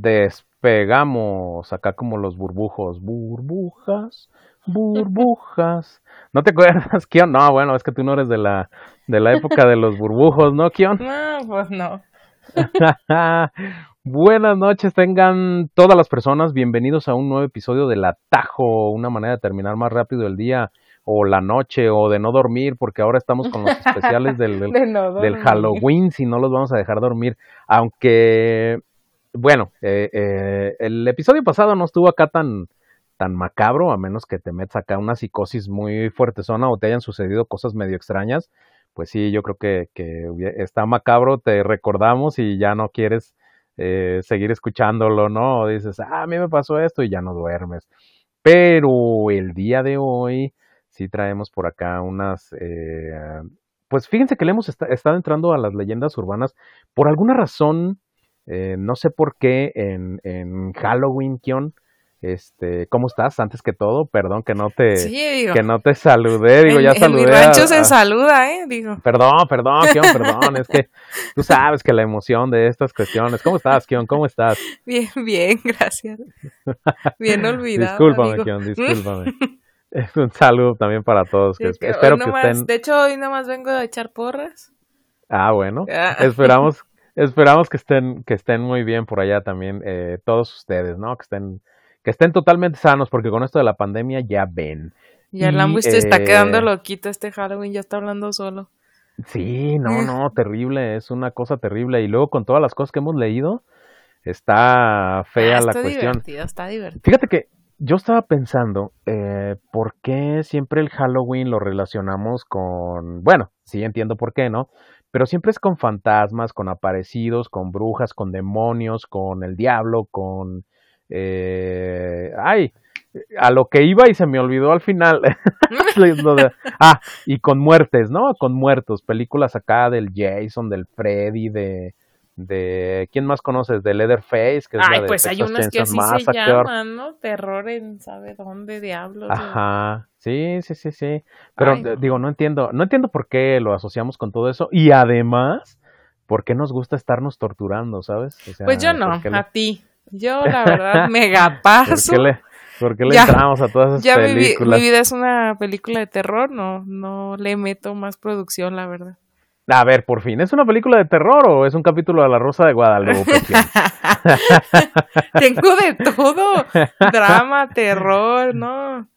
despegamos acá como los burbujos. Burbujas, burbujas. ¿No te acuerdas, Kion? No, bueno, es que tú no eres de la, de la época de los burbujos, ¿no, Kion? No, pues no. Buenas noches, tengan todas las personas bienvenidos a un nuevo episodio del Atajo, una manera de terminar más rápido el día o la noche o de no dormir, porque ahora estamos con los especiales del, del, De no del dormir. Halloween, si no los vamos a dejar dormir, aunque, bueno, eh, eh, el episodio pasado no estuvo acá tan, tan macabro, a menos que te metas acá una psicosis muy fuertezona o te hayan sucedido cosas medio extrañas, pues sí, yo creo que, está macabro, te recordamos y ya no quieres eh, seguir escuchándolo, ¿no? Dices, ah, a mí me pasó esto y ya no duermes. Pero el día de hoy sí traemos por acá unas, pues fíjense que le hemos esta- estado entrando a las leyendas urbanas por alguna razón, eh, no sé por qué, en, en Halloween, Kion. Este, ¿cómo estás? Antes que todo, perdón que no te, Sí, digo. que no te saludé, digo, en, ya en saludé. mi a- rancho se saluda, ¿eh? Digo. Perdón, perdón, Kion, perdón, es que tú sabes que la emoción de estas cuestiones. ¿Cómo estás, Kion? ¿Cómo estás? Bien, bien, gracias. Bien olvidado. Discúlpame, amigo. Kion, discúlpame. Es un saludo también para todos. Que Sí, que espero que nomás- estén. De hecho, hoy nomás vengo a echar porras. Ah, bueno. Ah. Esperamos, esperamos que estén, que estén muy bien por allá también, eh, todos ustedes, ¿no? Que estén, que estén totalmente sanos, porque con esto de la pandemia ya ven. Ya el Y, Lambu se está quedando eh, loquito este Halloween, ya está hablando solo. Sí, no, no, terrible, es una cosa terrible. Y luego con todas las cosas que hemos leído, está fea Ah, la está cuestión. divertido, está divertido. Fíjate que yo estaba pensando, eh, ¿por qué siempre el Halloween lo relacionamos con, bueno, sí entiendo por qué, ¿no? Pero siempre es con fantasmas, con aparecidos, con brujas, con demonios, con el diablo, con... eh, ay, a lo que iba y se me olvidó al final. Ah, y con muertes, ¿no? Con muertos, películas acá del Jason, del Freddy, de... de ¿Quién más conoces? De Leatherface, que es la Ay, de pues hay Texas unas que así se Massacre. llaman, ¿no? Terror en sabe dónde, diablos. Ajá, sí, sí, sí, sí. Pero Ay, no. digo, no entiendo, no entiendo por qué lo asociamos con todo eso y además, ¿por qué nos gusta estarnos torturando, sabes? O sea, Pues yo no, ¿por qué le, a ti. Yo, la verdad, mega por paso. qué le, por qué le Ya, entramos a todas esas Ya mi, películas? mi vida es una película de terror, no, no le meto más producción, la verdad. A ver, por fin, ¿es una película de terror o es un capítulo de La Rosa de Guadalupe? Tengo de todo, drama, terror, ¿no?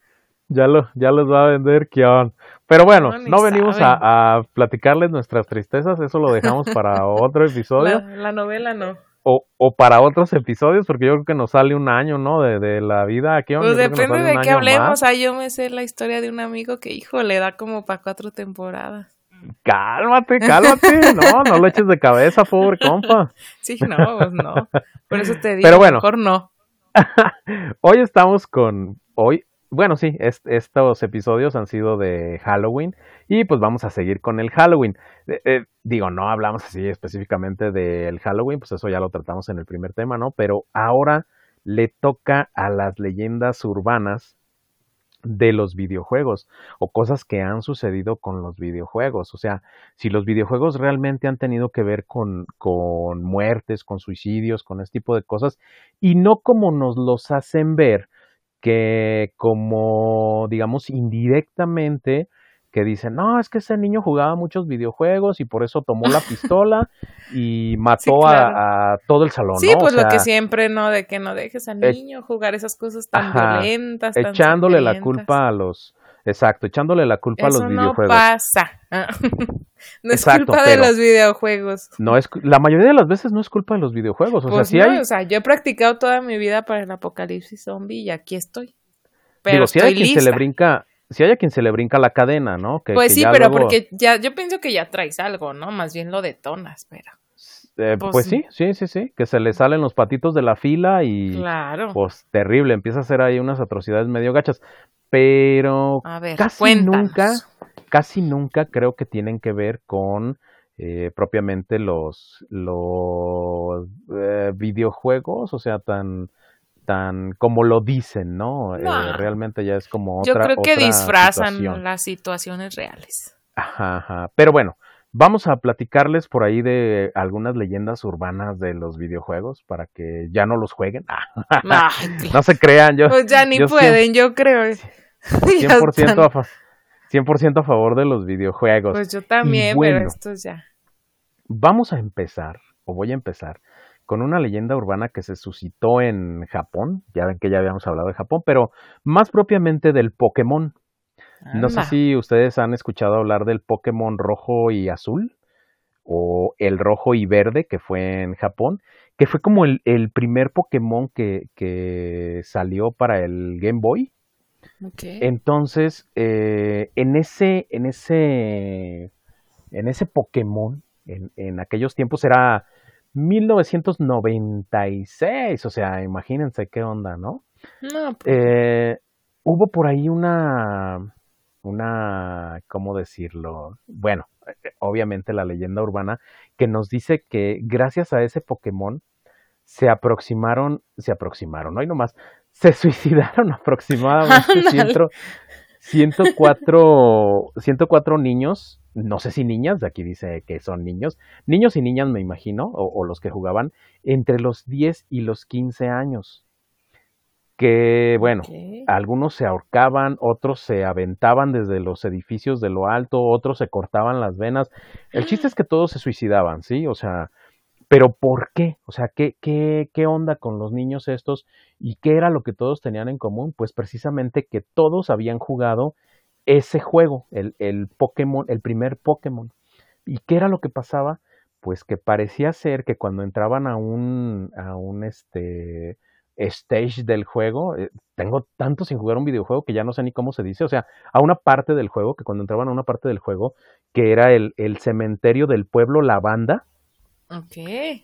ya lo, ya los va a vender Kion. Pero bueno, No, ni no venimos a, a platicarles nuestras tristezas, eso lo dejamos para otro episodio. La, la novela no. o, o para otros episodios, porque yo creo que nos sale un año, ¿no? De, de la vida aquí. Pues depende de qué hablemos. Ah, yo me sé la historia de un amigo que, hijo, le da como para cuatro temporadas. Cálmate, cálmate. No, no lo eches de cabeza, pobre compa. Sí, no, pues no. Por eso te digo, Pero bueno. mejor no. Hoy estamos con. Hoy. Bueno, sí, es- estos episodios han sido de Halloween y pues vamos a seguir con el Halloween. Eh, eh, digo, no hablamos así específicamente del Halloween, pues eso ya lo tratamos en el primer tema, ¿no? Pero ahora le toca a las leyendas urbanas de los videojuegos o cosas que han sucedido con los videojuegos. O sea, si los videojuegos realmente han tenido que ver con, con muertes, con suicidios, con este tipo de cosas, y no como nos los hacen ver, que como, digamos, indirectamente, que dicen, no, es que ese niño jugaba muchos videojuegos y por eso tomó la pistola y mató Sí, claro. a, a todo el salón. Sí, ¿no? O pues lo que sea, siempre, ¿no? De que no dejes al Eh, niño jugar esas cosas tan ajá, violentas, tan echándole la culpa a los, exacto, echándole la culpa Eso a los no videojuegos. pasa. no es Exacto, culpa de los videojuegos. No es, la mayoría de las veces no es culpa de los videojuegos, o pues sea, sí no, hay, o sea, yo he practicado toda mi vida para el apocalipsis zombie y aquí estoy. Pero digo, si hay quien se le brinca, si hay a quien se le brinca la cadena, ¿no? Que, pues que sí, pero luego- porque ya, yo pienso que ya traes algo, ¿no? Más bien lo detonas, pero. eh, pues pues, sí. sí, sí, sí, sí, que se le salen los patitos de la fila y Claro. pues terrible, empieza a hacer ahí unas atrocidades medio gachas, pero A ver, casi cuéntanos. nunca, casi nunca creo que tienen que ver con eh, propiamente los, los eh, videojuegos, o sea, tan tan como lo dicen, ¿no? Eh, realmente ya es como Yo otra creo que disfrazan situación. las situaciones reales. Ajá, ajá. Pero bueno, Vamos a platicarles por ahí de algunas leyendas urbanas de los videojuegos para que ya no los jueguen. no se crean, yo. Pues ya ni pueden, yo creo. 100% a, 100 a favor de los videojuegos. Pues yo también, pero esto ya. Vamos a empezar, o voy a empezar, con una leyenda urbana que se suscitó en Japón. Ya ven que ya habíamos hablado de Japón, pero más propiamente del Pokémon. No sé si ustedes han escuchado hablar del Pokémon rojo y azul o el rojo y verde que fue en Japón, que fue como el, primer Pokémon que, que, salió para el Game Boy. Entonces, eh, en ese, en ese, en ese Pokémon, en, en aquellos tiempos era 1996, o sea, imagínense qué onda, ¿no? No. Pues eh, hubo por ahí una, una, ¿cómo decirlo? Bueno, obviamente la leyenda urbana que nos dice que gracias a ese Pokémon se aproximaron, se aproximaron, no hay nomás, se suicidaron aproximadamente 104, 104 niños, no sé si niñas, de aquí dice que son niños, niños y niñas me imagino, o, o los que jugaban entre los 10 y los 15 años que bueno, algunos se ahorcaban, otros se aventaban desde los edificios de lo alto, otros se cortaban las venas. El chiste es que todos se suicidaban, ¿sí? O sea, pero ¿por qué? O sea, ¿qué, qué, qué onda con los niños estos? ¿Y qué era lo que todos tenían en común? Pues precisamente que todos habían jugado ese juego, el, el Pokémon, el primer Pokémon. ¿Y qué era lo que pasaba? Pues que parecía ser que cuando entraban a un, a un, este, stage del juego. Eh, tengo tanto sin jugar un videojuego que ya no sé ni cómo se dice. O sea, a una parte del juego, que cuando entraban a una parte del juego, que era el, el cementerio del pueblo Lavanda. Ok.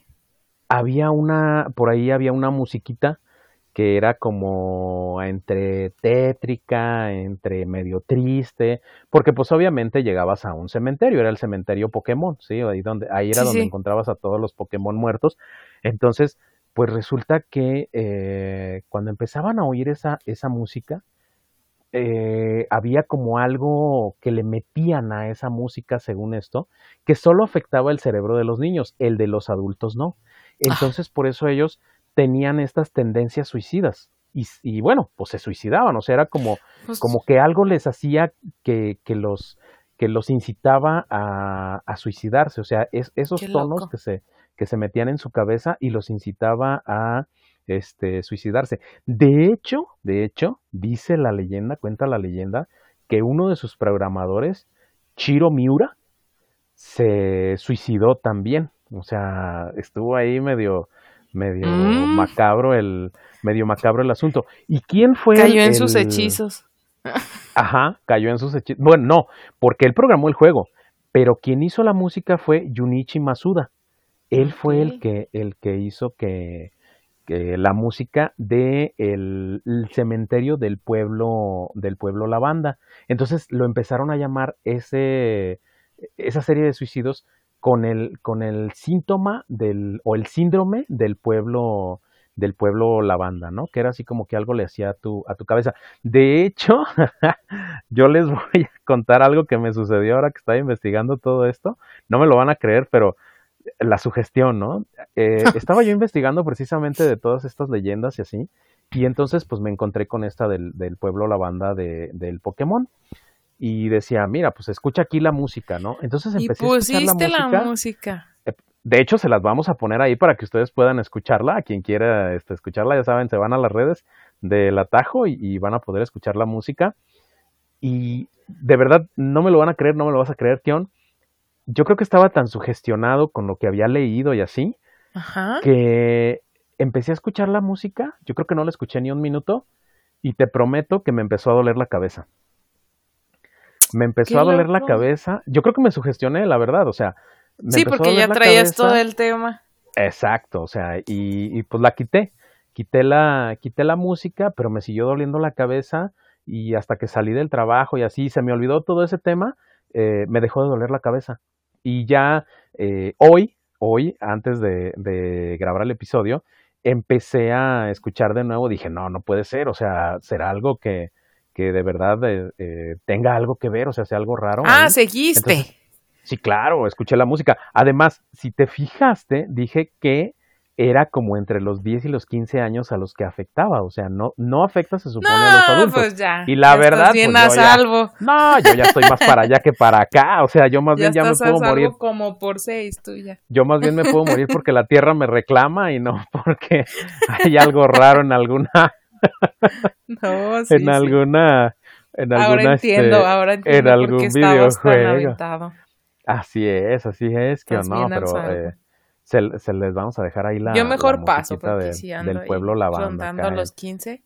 Había una, por ahí había una musiquita que era como entre tétrica, entre medio triste, porque pues obviamente llegabas a un cementerio, era el cementerio Pokémon, ¿sí? Ahí, donde, ahí era donde encontrabas a todos los Pokémon muertos. Entonces, pues resulta que eh, cuando empezaban a oír esa, esa música, eh, había como algo que le metían a esa música, según esto, que solo afectaba el cerebro de los niños, el de los adultos no. Entonces, por eso ellos tenían estas tendencias suicidas. Y, bueno, pues se suicidaban, o sea, era como, pues como que algo les hacía que, que los que los incitaba a, a suicidarse, o sea, es, esos tonos que se, que se metían en su cabeza y los incitaba a este, suicidarse. De hecho, de hecho, dice la leyenda, cuenta la leyenda, que uno de sus programadores, Chiro Miura, se suicidó también. O sea, estuvo ahí medio, medio mm. macabro el, medio macabro el asunto. ¿Y quién fue? Cayó en sus hechizos. Ajá, cayó en sus hechizos. Bueno, no, porque él programó el juego, pero quien hizo la música fue Junichi Masuda. Él fue el que, el que hizo que, la música de el, cementerio del pueblo, del pueblo Lavanda. Entonces lo empezaron a llamar ese, esa serie de suicidios con el, con el síntoma del, o el síndrome del pueblo, del pueblo lavanda, ¿no? Que era así como que algo le hacía a tu, a tu cabeza. De hecho, yo les voy a contar algo que me sucedió ahora que estaba investigando todo esto. No me lo van a creer, pero la sugestión, ¿no? Eh, estaba yo investigando precisamente de todas estas leyendas y así, y entonces pues me encontré con esta del, del pueblo lavanda de, del Pokémon. Y decía, mira, pues escucha aquí la música, ¿no? Entonces empecé a escuchar la música. La música. Eh, de hecho, se las vamos a poner ahí para que ustedes puedan escucharla. A quien quiera este, escucharla, ya saben, se van a las redes del atajo y, y, van a poder escuchar la música. Y de verdad, no me lo van a creer, no me lo vas a creer, Kion yo creo que estaba tan sugestionado con lo que había leído y así, que empecé a escuchar la música, yo creo que no la escuché ni un minuto, y te prometo que me empezó a doler la cabeza. Me empezó a doler la cabeza, yo creo que me sugestioné, la verdad, o sea... Me sí, porque ya traías todo el tema. Exacto, o sea, y, pues la quité, quité la, quité la música, pero me siguió doliendo la cabeza y hasta que salí del trabajo y así se me olvidó todo ese tema, eh, me dejó de doler la cabeza. Y ya eh, hoy, hoy, antes de, grabar el episodio, empecé a escuchar de nuevo, dije, no, no puede ser, o sea, será algo que, que de verdad eh, eh, tenga algo que ver, o sea, sea algo raro. Ah, seguiste. Sí, claro, escuché la música. Además, si te fijaste, dije que era como entre los 10 y los 15 años a los que afectaba, o sea, no no afecta se supone a los adultos. Pues ya, y la verdad, bien pues a salvo. no, yo ya estoy más para allá que para acá, o sea, yo más bien ya me puedo morir como por seis tuya. Yo más bien me puedo morir porque la tierra me reclama y no porque hay algo raro en alguna no, sí, en alguna en alguna ahora entiendo, este, ahora entiendo en algún por qué videojuego. Así es, así es, que o no, pero eh, se, se, les vamos a dejar ahí la. Yo mejor la paso porque de, si ando del pueblo lavando. Rondando los 15.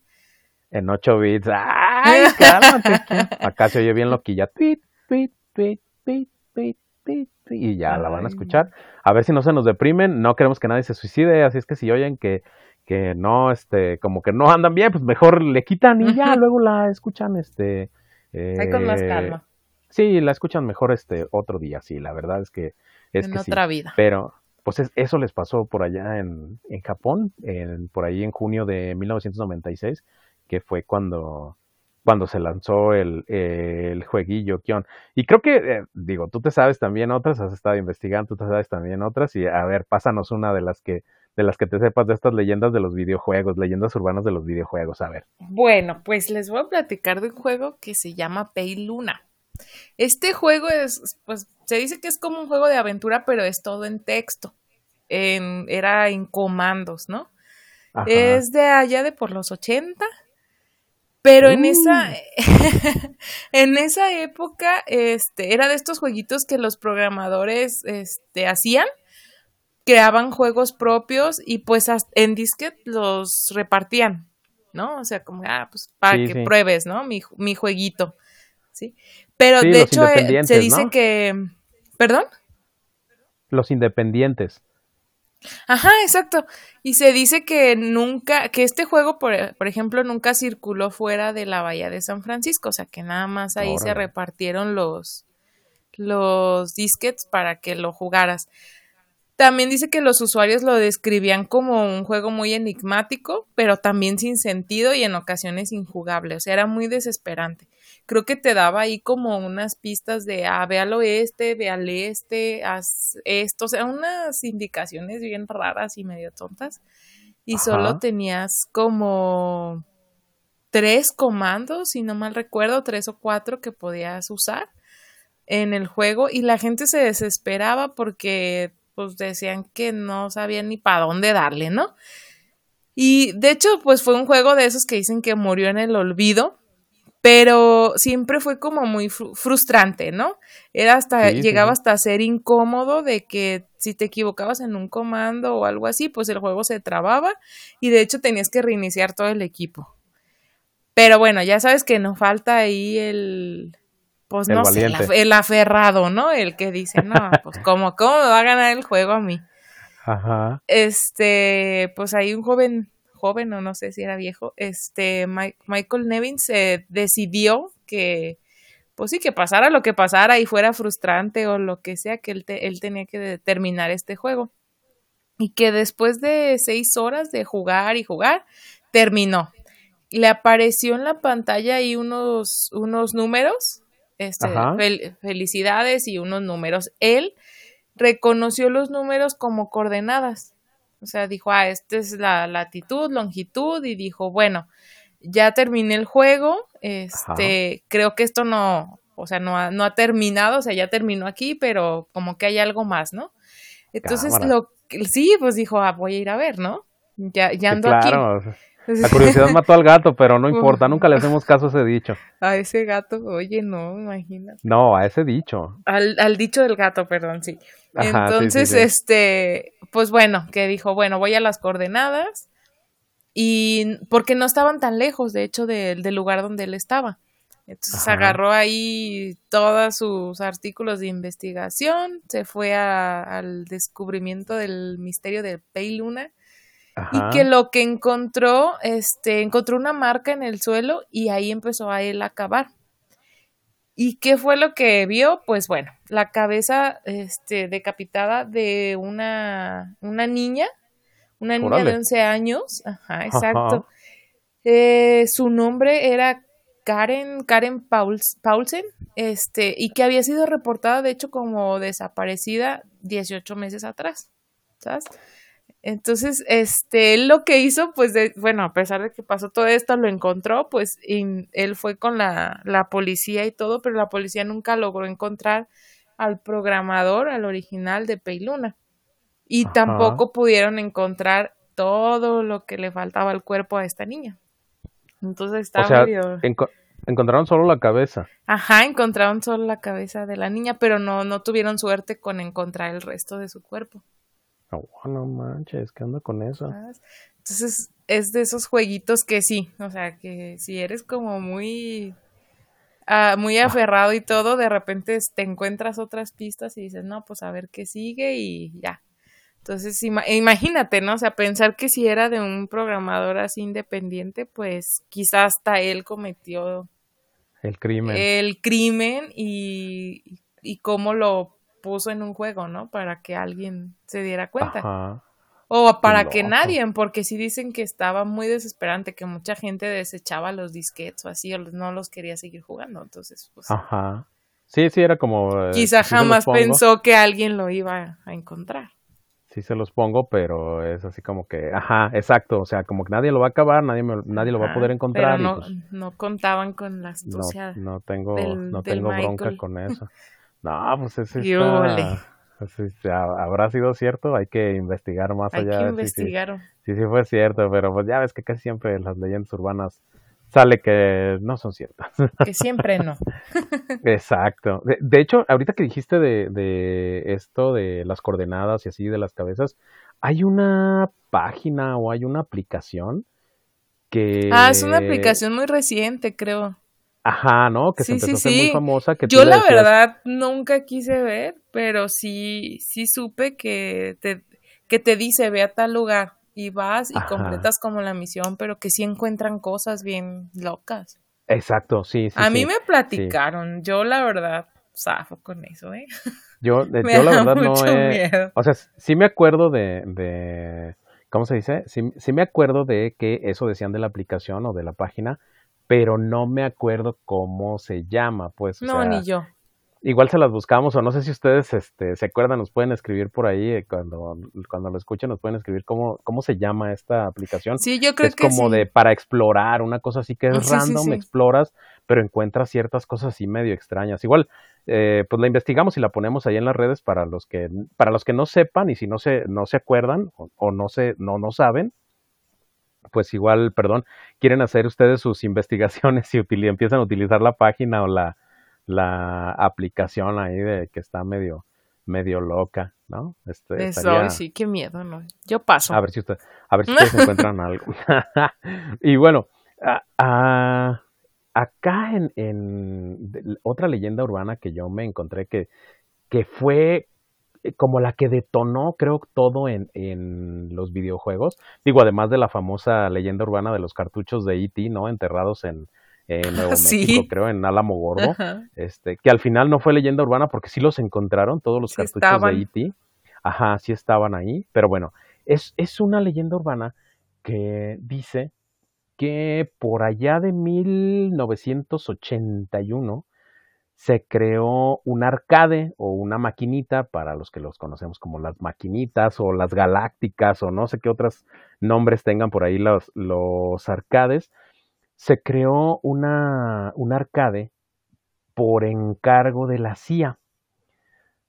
En 8 bits. ¡Ay, cálmate! Acá se oye bien loquilla. Tweet, tweet, tweet, tweet, tweet, y ya la van a escuchar. A ver si no se nos deprimen. No queremos que nadie se suicide. Así es que si oyen que, que no, este, como que no andan bien, pues mejor le quitan y ya luego la escuchan, este. Eh, Ahí con más calma. Sí, la escuchan mejor este otro día, sí, la verdad es que es en que otra sí. vida. Pero pues es, eso les pasó por allá en, en Japón, en, por ahí en junio de 1996, que fue cuando cuando se lanzó el, el jueguillo Kion. Y creo que, eh, digo, tú te sabes también otras, has estado investigando, tú te sabes también otras, y a ver, pásanos una de las que de las que te sepas de estas leyendas de los videojuegos, leyendas urbanas de los videojuegos, a ver. Bueno, pues les voy a platicar de un juego que se llama Pay Luna. Este juego es, pues, se dice que es como un juego de aventura, pero es todo en texto. En, era en comandos, ¿no? Ajá. Es de allá de por los 80. Pero uh. en esa en esa época este era de estos jueguitos que los programadores este hacían creaban juegos propios y pues en disquet los repartían, ¿no? O sea, como ah, pues para sí, que sí. pruebes, ¿no? Mi, mi jueguito. ¿Sí? Pero sí, de hecho eh, se dice ¿no? que ¿Perdón? Los independientes. Ajá, exacto. Y se dice que nunca, que este juego, por, por, ejemplo, nunca circuló fuera de la bahía de San Francisco, o sea que nada más ahí Órale. se repartieron los, los disquets para que lo jugaras. También dice que los usuarios lo describían como un juego muy enigmático, pero también sin sentido y en ocasiones injugable, o sea, era muy desesperante. Creo que te daba ahí como unas pistas de, ah, ve al oeste, ve al este, haz esto, o sea, unas indicaciones bien raras y medio tontas. Y Ajá. solo tenías como tres comandos, si no mal recuerdo, tres o cuatro que podías usar en el juego y la gente se desesperaba porque pues decían que no sabían ni para dónde darle, ¿no? Y de hecho, pues fue un juego de esos que dicen que murió en el olvido, pero siempre fue como muy fr frustrante, ¿no? Era hasta, sí, llegaba sí. hasta ser incómodo de que si te equivocabas en un comando o algo así, pues el juego se trababa y de hecho tenías que reiniciar todo el equipo. Pero bueno, ya sabes que nos falta ahí el, pues el no valiente. sé, el, aferrado, ¿no? El que dice, no, pues como, ¿cómo me va a ganar el juego a mí? Ajá. Este, pues hay un joven, joven o no sé si era viejo, este, Mike, Michael Nevin se decidió que, pues sí, que pasara lo que pasara y fuera frustrante o lo que sea, que él, te, él tenía que terminar este juego. Y que después de seis horas de jugar y jugar, terminó. Le apareció en la pantalla ahí unos, unos números este, fel felicidades y unos números. Él reconoció los números como coordenadas. O sea, dijo, ah, esta es la latitud, longitud, y dijo, bueno, ya terminé el juego, este, Ajá. creo que esto no, o sea, no ha, no ha, terminado, o sea, ya terminó aquí, pero como que hay algo más, ¿no? Entonces, Cámara. lo sí, pues dijo, ah, voy a ir a ver, ¿no? Ya, ya ando claro. aquí. La curiosidad mató al gato, pero no importa, nunca le hacemos caso a ese dicho. A ese gato, oye, no, imagínate. No, a ese dicho. Al, al dicho del gato, perdón, sí. Ajá, Entonces, sí, sí, sí. este, pues bueno, que dijo, bueno, voy a las coordenadas y porque no estaban tan lejos, de hecho, de, del lugar donde él estaba. Entonces Ajá. agarró ahí todos sus artículos de investigación, se fue a, al descubrimiento del misterio de Pei Luna Ajá. y que lo que encontró, este, encontró una marca en el suelo y ahí empezó a él a cavar. ¿Y qué fue lo que vio? Pues bueno, la cabeza este, decapitada de una, una niña, una niña de 11 años, ajá, exacto. Ajá. Eh, su nombre era Karen, Karen Paulsen, este, y que había sido reportada, de hecho, como desaparecida 18 meses atrás, ¿sabes? Entonces, este, él lo que hizo, pues, de, bueno, a pesar de que pasó todo esto, lo encontró, pues, y él fue con la, la policía y todo, pero la policía nunca logró encontrar al programador, al original de Peiluna. Y tampoco pudieron encontrar todo lo que le faltaba al cuerpo a esta niña. Entonces estaba o sea, encontraron solo la cabeza. Ajá, encontraron solo la cabeza de la niña, pero no, no tuvieron suerte con encontrar el resto de su cuerpo. Oh, no manches, ¿qué onda con eso? Entonces, es de esos jueguitos que sí, o sea, que si eres como muy, ah, muy ah. aferrado y todo, de repente te encuentras otras pistas y dices, no, pues a ver qué sigue y ya. Entonces, imagínate, ¿no? O sea, pensar que si era de un programador así independiente, pues quizás hasta él cometió el crimen. El crimen y, y cómo lo puso en un juego, ¿no? Para que alguien se diera cuenta. O para que nadie, porque si dicen que estaba muy desesperante, que mucha gente desechaba los disquetes o así, o no los quería seguir jugando, entonces, pues... Ajá. Sí, sí, era como... Eh, quizá jamás pensó que alguien lo iba a encontrar sí se los pongo, pero es así como que, ajá, exacto, o sea, como que nadie lo va a acabar, nadie nadie lo va a poder encontrar. Pero no, pues no contaban con la astucia. No, no tengo, no tengo bronca con eso. No, pues es está, habrá sido cierto, hay que investigar más allá. Hay que investigar. Sí, sí, fue cierto, pero pues ya ves que casi siempre las leyendas urbanas sale que no son ciertas. Que siempre no. Exacto. De, hecho, ahorita que dijiste de, de, esto, de las coordenadas y así, de las cabezas, hay una página o hay una aplicación que... Ah, es una aplicación muy reciente, creo. Ajá, ¿no? Que se empezó a hacer muy famosa. Que Yo la verdad nunca quise ver, pero sí, sí supe que te, que te dice, ve a tal lugar y vas y completas como la misión, pero que sí encuentran cosas bien locas. Exacto, sí. sí a mí me platicaron, yo la verdad zafo con eso, ¿eh? Yo, yo la verdad no he... O sea, sí me acuerdo de, de ¿cómo se dice? Sí, sí me acuerdo de que eso decían de la aplicación o de la página, pero no me acuerdo cómo se llama, pues. no, ni yo igual se las buscamos o no sé si ustedes este, se acuerdan, nos pueden escribir por ahí eh, cuando, cuando lo escuchen, nos pueden escribir cómo, cómo se llama esta aplicación. Sí, yo creo es como de para explorar, una cosa así que es random, exploras, pero encuentras ciertas cosas así medio extrañas. Igual, eh, pues la investigamos y la ponemos ahí en las redes para los que, para los que no sepan y si no se, no se acuerdan o, no se, no, no saben, pues igual, perdón, quieren hacer ustedes sus investigaciones y empiezan a utilizar la página o la la aplicación ahí de que está medio, medio loca, ¿no? Este, Eso, sí, qué miedo, ¿no? Yo paso. A ver si, usted, a ver si ustedes encuentran algo. y bueno, acá en, en, otra leyenda urbana que yo me encontré que, que fue como la que detonó, creo, todo en, en los videojuegos. Digo, además de la famosa leyenda urbana de los cartuchos de E.T., ¿no? Enterrados en, en Nuevo México, creo, en Álamo Gordo, este, que al final no fue leyenda urbana porque sí los encontraron, todos los cartuchos de E.T. Ajá, sí estaban ahí, pero bueno, es, es una leyenda urbana que dice que por allá de 1981 se creó un arcade o una maquinita, para los que los conocemos como las maquinitas o las galácticas o no sé qué otros nombres tengan por ahí los, los arcades, se creó una, un arcade por encargo de la CIA.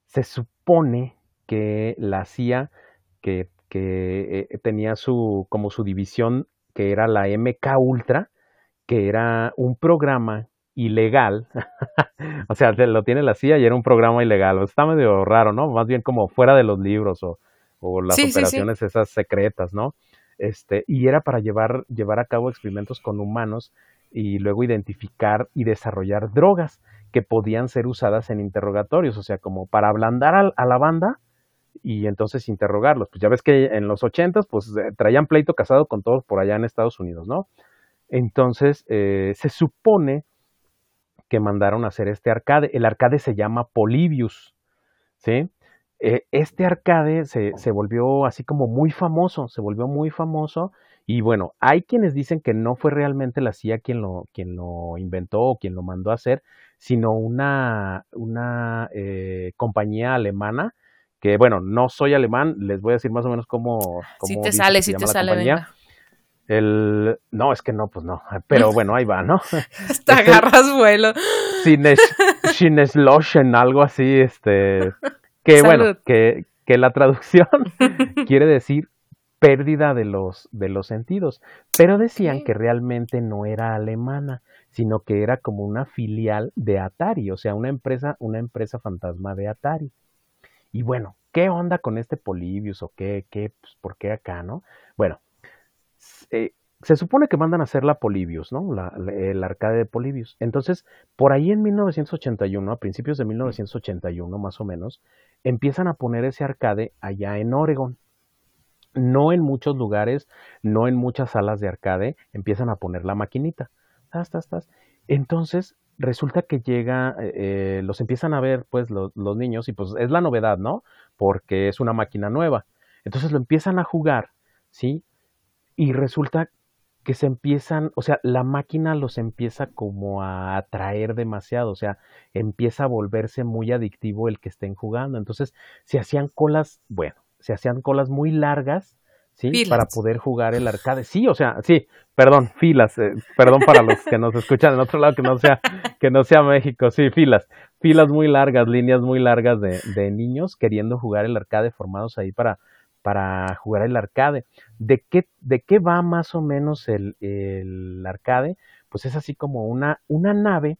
Se supone que la CIA, que, que eh, tenía su, como su división, que era la MK Ultra, que era un programa ilegal, o sea, lo tiene la CIA y era un programa ilegal, está medio raro, ¿no? Más bien como fuera de los libros o, o las operaciones esas secretas, ¿no? Este, y era para llevar, llevar a cabo experimentos con humanos y luego identificar y desarrollar drogas que podían ser usadas en interrogatorios, o sea, como para ablandar a, la banda y entonces interrogarlos. Pues ya ves que en los ochentas, pues eh, traían pleito casado con todos por allá en Estados Unidos, ¿no? Entonces, eh, se supone que mandaron a hacer este arcade. El arcade se llama Polybius, ¿sí? eh, este arcade se, se, volvió así como muy famoso, se volvió muy famoso y bueno, hay quienes dicen que no fue realmente la CIA quien lo, quien lo inventó o quien lo mandó a hacer, sino una, una eh, compañía alemana que bueno, no soy alemán, les voy a decir más o menos cómo... cómo si te sale, si te sale, venga. El, no, es que no, pues no, pero bueno, ahí va, ¿no? Hasta agarras vuelo. Sinesloschen, algo así, este, que bueno, que, que la traducción quiere decir pérdida de los, de los sentidos, pero decían que realmente no era alemana, sino que era como una filial de Atari, o sea, una empresa, una empresa fantasma de Atari. Y bueno, ¿qué onda con este Polybius o qué, qué, pues, por qué acá, no? Bueno, eh, se supone que mandan a hacer la Polybius, ¿no? el arcade de Polybius. Entonces, por ahí en 1981, a principios de 1981 más o menos, empiezan a poner ese arcade allá en Oregon. No en muchos lugares, no en muchas salas de arcade, empiezan a poner la maquinita. Entonces, resulta que llega, eh, eh, los empiezan a ver pues los, los niños y pues es la novedad, ¿no? Porque es una máquina nueva. Entonces lo empiezan a jugar, ¿sí? Y resulta que se empiezan, o sea, la máquina los empieza como a atraer demasiado, o sea, empieza a volverse muy adictivo el que estén jugando. Entonces, se hacían colas, bueno, se hacían colas muy largas, ¿sí? Para poder jugar el arcade. Sí, o sea, sí, perdón, filas, eh, perdón para los que nos escuchan en otro lado que no sea, que no sea México, sí, filas, filas muy largas, líneas muy largas de, de niños queriendo jugar el arcade formados ahí para para jugar el arcade. ¿De qué, de qué va más o menos el, el arcade? Pues es así como una, una nave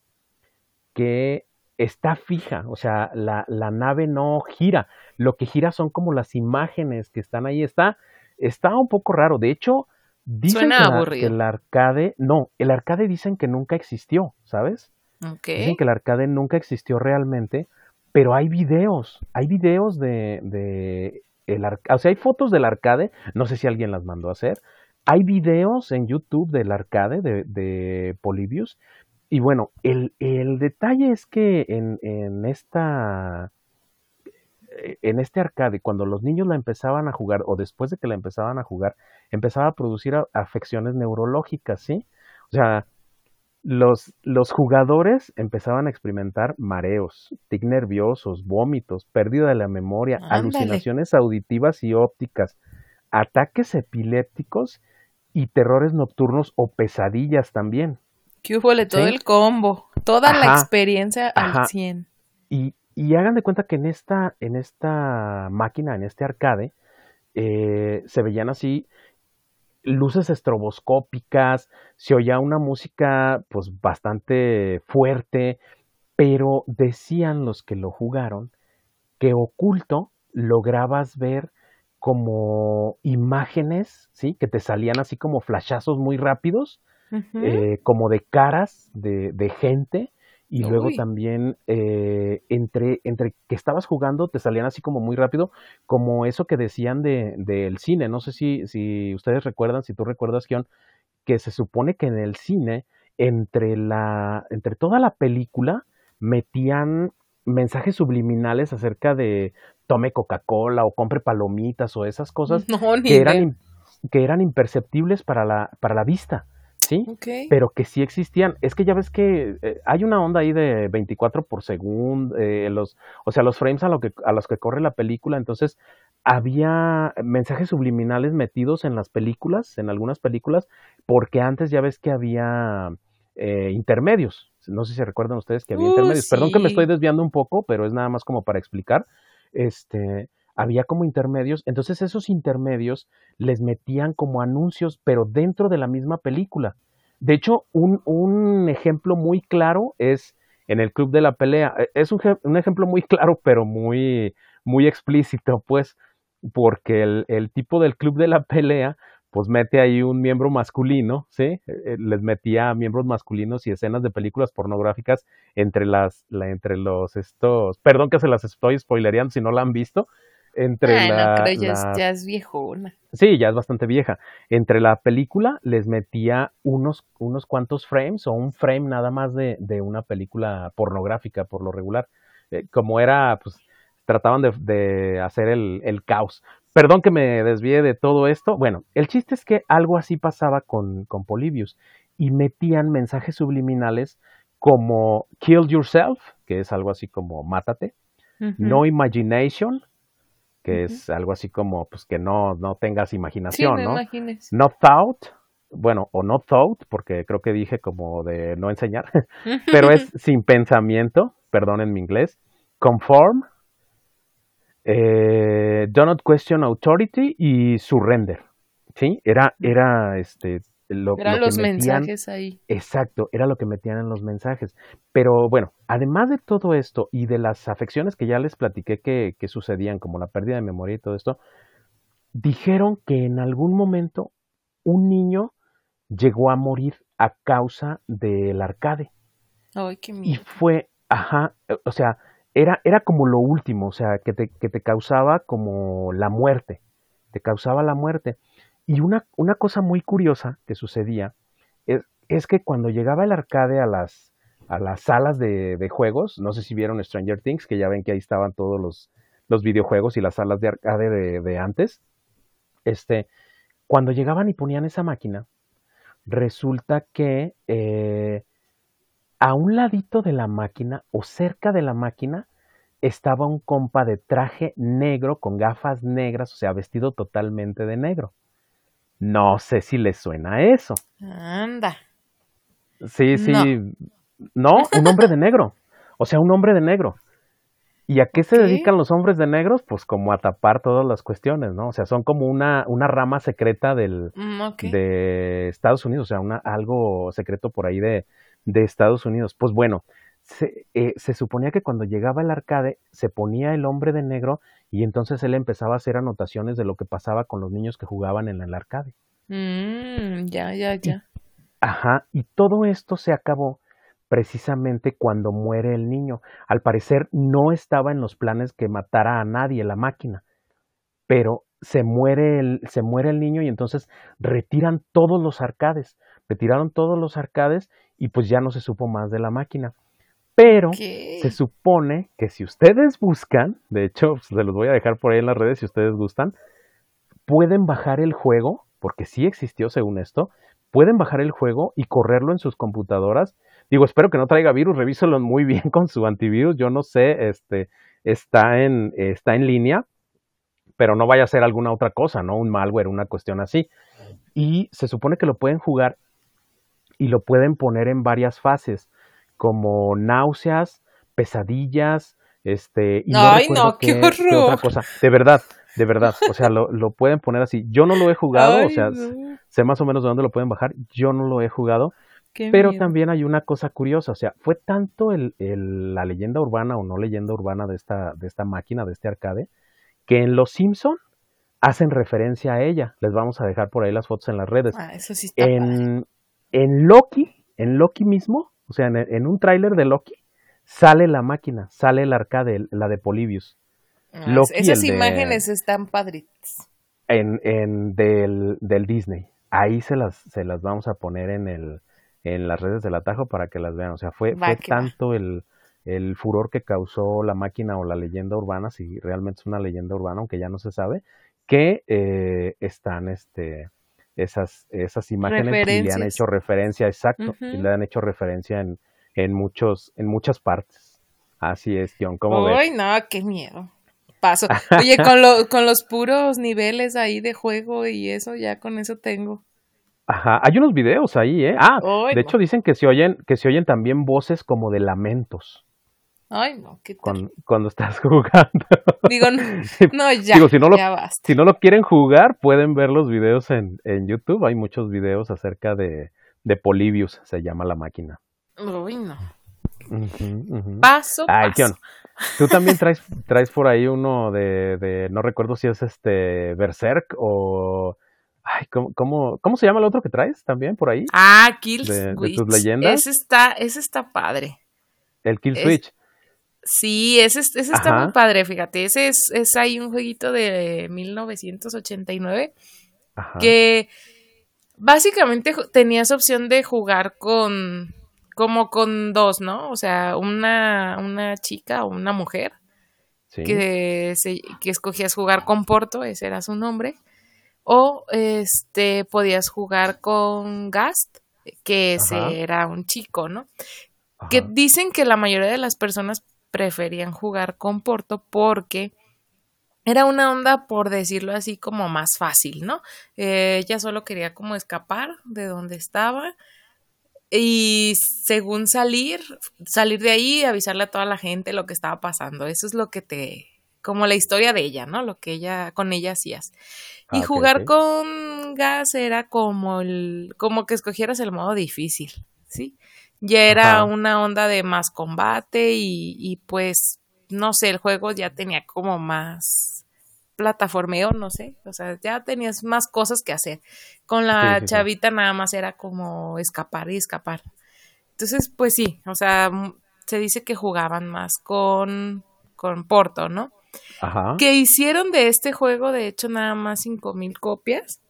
que está fija, o sea, la, la, nave no gira, lo que gira son como las imágenes que están ahí, está, está un poco raro, de hecho, dicen que, el arcade, no, el arcade dicen que nunca existió, ¿sabes? Dicen que el arcade nunca existió realmente, pero hay videos, hay videos de, de el o sea, hay fotos del arcade, no sé si alguien las mandó a hacer. Hay videos en YouTube del arcade de, de. Y bueno, el, el detalle es que en, en, esta en este arcade, cuando los niños la empezaban a jugar, o después de que la empezaban a jugar, empezaba a producir afecciones neurológicas, ¿sí? O sea, los, los jugadores empezaban a experimentar mareos, tic nerviosos, vómitos, pérdida de la memoria, alucinaciones auditivas y ópticas, ataques epilépticos y terrores nocturnos o pesadillas también. ¿Qué hubo? Todo el combo, toda la experiencia al 100. Y, y, hagan de cuenta que en esta, en esta máquina, en este arcade, eh, se veían así luces estroboscópicas, se oía una música pues bastante fuerte, pero decían los que lo jugaron que oculto lograbas ver como imágenes, ¿sí? Que te salían así como flashazos muy rápidos, eh, como de caras de, de gente, y luego también eh, entre, entre que estabas jugando te salían así como muy rápido, como eso que decían del de, cine. No sé si, si ustedes recuerdan, si tú recuerdas, Kion, que se supone que en el cine, entre, la, entre toda la película, metían mensajes subliminales acerca de tome Coca-Cola o compre palomitas o esas cosas que, eran, que eran imperceptibles para la, para la vista. ¿Sí? Pero que sí existían. Es que ya ves que eh, hay una onda ahí de 24 por segundo, eh, los, o sea, los frames a, lo que, a los que corre la película, entonces había mensajes subliminales metidos en las películas, en algunas películas, porque antes ya ves que había eh, intermedios. No sé si recuerdan ustedes que había uh, intermedios. Perdón que me estoy desviando un poco, pero es nada más como para explicar. Este, había como intermedios, entonces esos intermedios les metían como anuncios, pero dentro de la misma película. De hecho, un, un ejemplo muy claro es en el Club de la Pelea. E, es un, un ejemplo muy claro, pero muy, muy explícito, pues, porque el, el, tipo del Club de la Pelea, pues mete ahí un miembro masculino, ¿sí? E, e, les metía miembros masculinos y escenas de películas pornográficas entre las, la, entre los estos, perdón que se las estoy spoilereando si no la han visto, entre la, ya, es, viejona. Sí, ya es bastante vieja. Entre la película les metía unos, unos cuantos frames o un frame nada más de, de una película pornográfica por lo regular. Eh, como era, pues, trataban de, hacer el, el, caos. Perdón que me desvíe de todo esto. Bueno, el chiste es que algo así pasaba con, con Polybius y metían mensajes subliminales como kill yourself, que es algo así como mátate, no imagination, que es algo así como pues que no, no tengas imaginación, sí, ¿no? No thought, bueno, o no thought, porque creo que dije como de no enseñar, pero es sin pensamiento, perdón en mi inglés, conform, eh, do not question authority y surrender, ¿sí? Era, era este, lo, Eran los mensajes ahí. Exacto, era lo que metían en los mensajes. Pero bueno, además de todo esto y de las afecciones que ya les platiqué que, que sucedían, como la pérdida de memoria y todo esto, dijeron que en algún momento un niño llegó a morir a causa del arcade. Ay, qué miedo. Y fue, ajá, o sea, era, era como lo último, o sea, que te, que te causaba como la muerte, te causaba la muerte. Y una, una cosa muy curiosa que sucedía es, es, que cuando llegaba el arcade a las, a las salas de, juegos, no sé si vieron Stranger Things, que ya ven que ahí estaban todos los, los videojuegos y las salas de arcade de, de antes, este, cuando llegaban y ponían esa máquina, resulta que eh, a un ladito de la máquina o cerca de la máquina estaba un compa de traje negro con gafas negras, o sea, vestido totalmente de negro. No sé si le suena eso. Anda. Sí, sí. No. un hombre de negro. O sea, un hombre de negro. ¿Y a qué se dedican los hombres de negros? Pues como a tapar todas las cuestiones, ¿no? O sea, son como una, una rama secreta del, mm, de Estados Unidos, o sea, una, algo secreto por ahí de, de Estados Unidos. Pues bueno, se, eh, se, suponía que cuando llegaba el arcade se ponía el hombre de negro y entonces él empezaba a hacer anotaciones de lo que pasaba con los niños que jugaban en el arcade. Mm, ya, ya, ya. ajá, y todo esto se acabó precisamente cuando muere el niño. Al parecer no estaba en los planes que matara a nadie la máquina, pero se muere el, se muere el niño y entonces retiran todos los arcades, retiraron todos los arcades y pues ya no se supo más de la máquina. Pero se supone que si ustedes buscan, de hecho, se los voy a dejar por ahí en las redes si ustedes gustan, pueden bajar el juego, porque sí existió según esto, pueden bajar el juego y correrlo en sus computadoras. Digo, espero que no traiga virus, revíselo muy bien con su antivirus. Yo no sé, este, está en, está en línea, pero no vaya a ser alguna otra cosa, ¿no? Un malware, una cuestión así. Y se supone que lo pueden jugar y lo pueden poner en varias fases como náuseas, pesadillas, este, y Ay, no, qué, horror. otra cosa. De verdad, de verdad, o sea, lo, lo, pueden poner así. Yo no lo he jugado, o sea, sé más o menos de dónde lo pueden bajar. Yo no lo he jugado, pero también hay una cosa curiosa, o sea, fue tanto el, el, la leyenda urbana o no leyenda urbana de esta, de esta máquina, de este arcade, que en Los Simpson hacen referencia a ella. Les vamos a dejar por ahí las fotos en las redes. Ah, eso sí está en, en Loki, en Loki mismo, o sea, en, un tráiler de Loki sale la máquina, sale el arcade, la de Polybius. Ah, esas imágenes están padritas. En, en del, del, Disney. Ahí se las, se las vamos a poner en el, en las redes del atajo para que las vean. O sea, fue, fue tanto el, el furor que causó la máquina o la leyenda urbana, si realmente es una leyenda urbana, aunque ya no se sabe, que eh, están este esas, esas imágenes y le han hecho referencia, exacto, y le han hecho referencia en, en, muchos, en muchas partes. Así es, John, ¿cómo Uy, no, qué miedo. Paso. Oye, con, con los puros niveles ahí de juego y eso, ya con eso tengo. Ajá, hay unos videos ahí, ¿eh? Ah, de hecho dicen que se oyen, que se oyen también voces como de lamentos. Ay, no, qué tal? Cuando, estás jugando. Digo, no, ya, si no lo, ya basta. Si no lo quieren jugar, pueden ver los videos en, en YouTube. Hay muchos videos acerca de, de Polybius, se llama la máquina. Uy, no. Paso, Ay, paso. Tú también traes, traes por ahí uno de, de, no recuerdo si es este Berserk o... Ay, ¿cómo, cómo, cómo se llama el otro que traes también por ahí? Ah, Kill de, Switch. De tus leyendas. Ese está, ese está padre. El Kill Switch. Sí, ese, ese está muy padre, fíjate. Ese es, es ahí un jueguito de 1989 Ajá. que básicamente tenías opción de jugar con como con dos, ¿no? O sea, una, una chica o una mujer que, que escogías jugar con Porto, ese era su nombre, o este podías jugar con Gast, que ese era un chico, ¿no? Que dicen que la mayoría de las personas preferían jugar con Porto porque era una onda, por decirlo así, como más fácil, ¿no? Eh, ella solo quería como escapar de donde estaba y según salir, salir de ahí, avisarle a toda la gente lo que estaba pasando. Eso es lo que te, como la historia de ella, ¿no? Lo que ella, con ella hacías. y ah, jugar con gas era como el, como que escogieras el modo difícil, ¿sí? Ya era una onda de más combate y, y pues, no sé, el juego ya tenía como más plataformeo, no sé, o sea, ya tenías más cosas que hacer. Con la chavita nada más era como escapar y escapar. Entonces, pues sí, o sea, se dice que jugaban más con, con Porto, ¿no? Ajá. Que hicieron de este juego, de hecho, nada más cinco mil copias.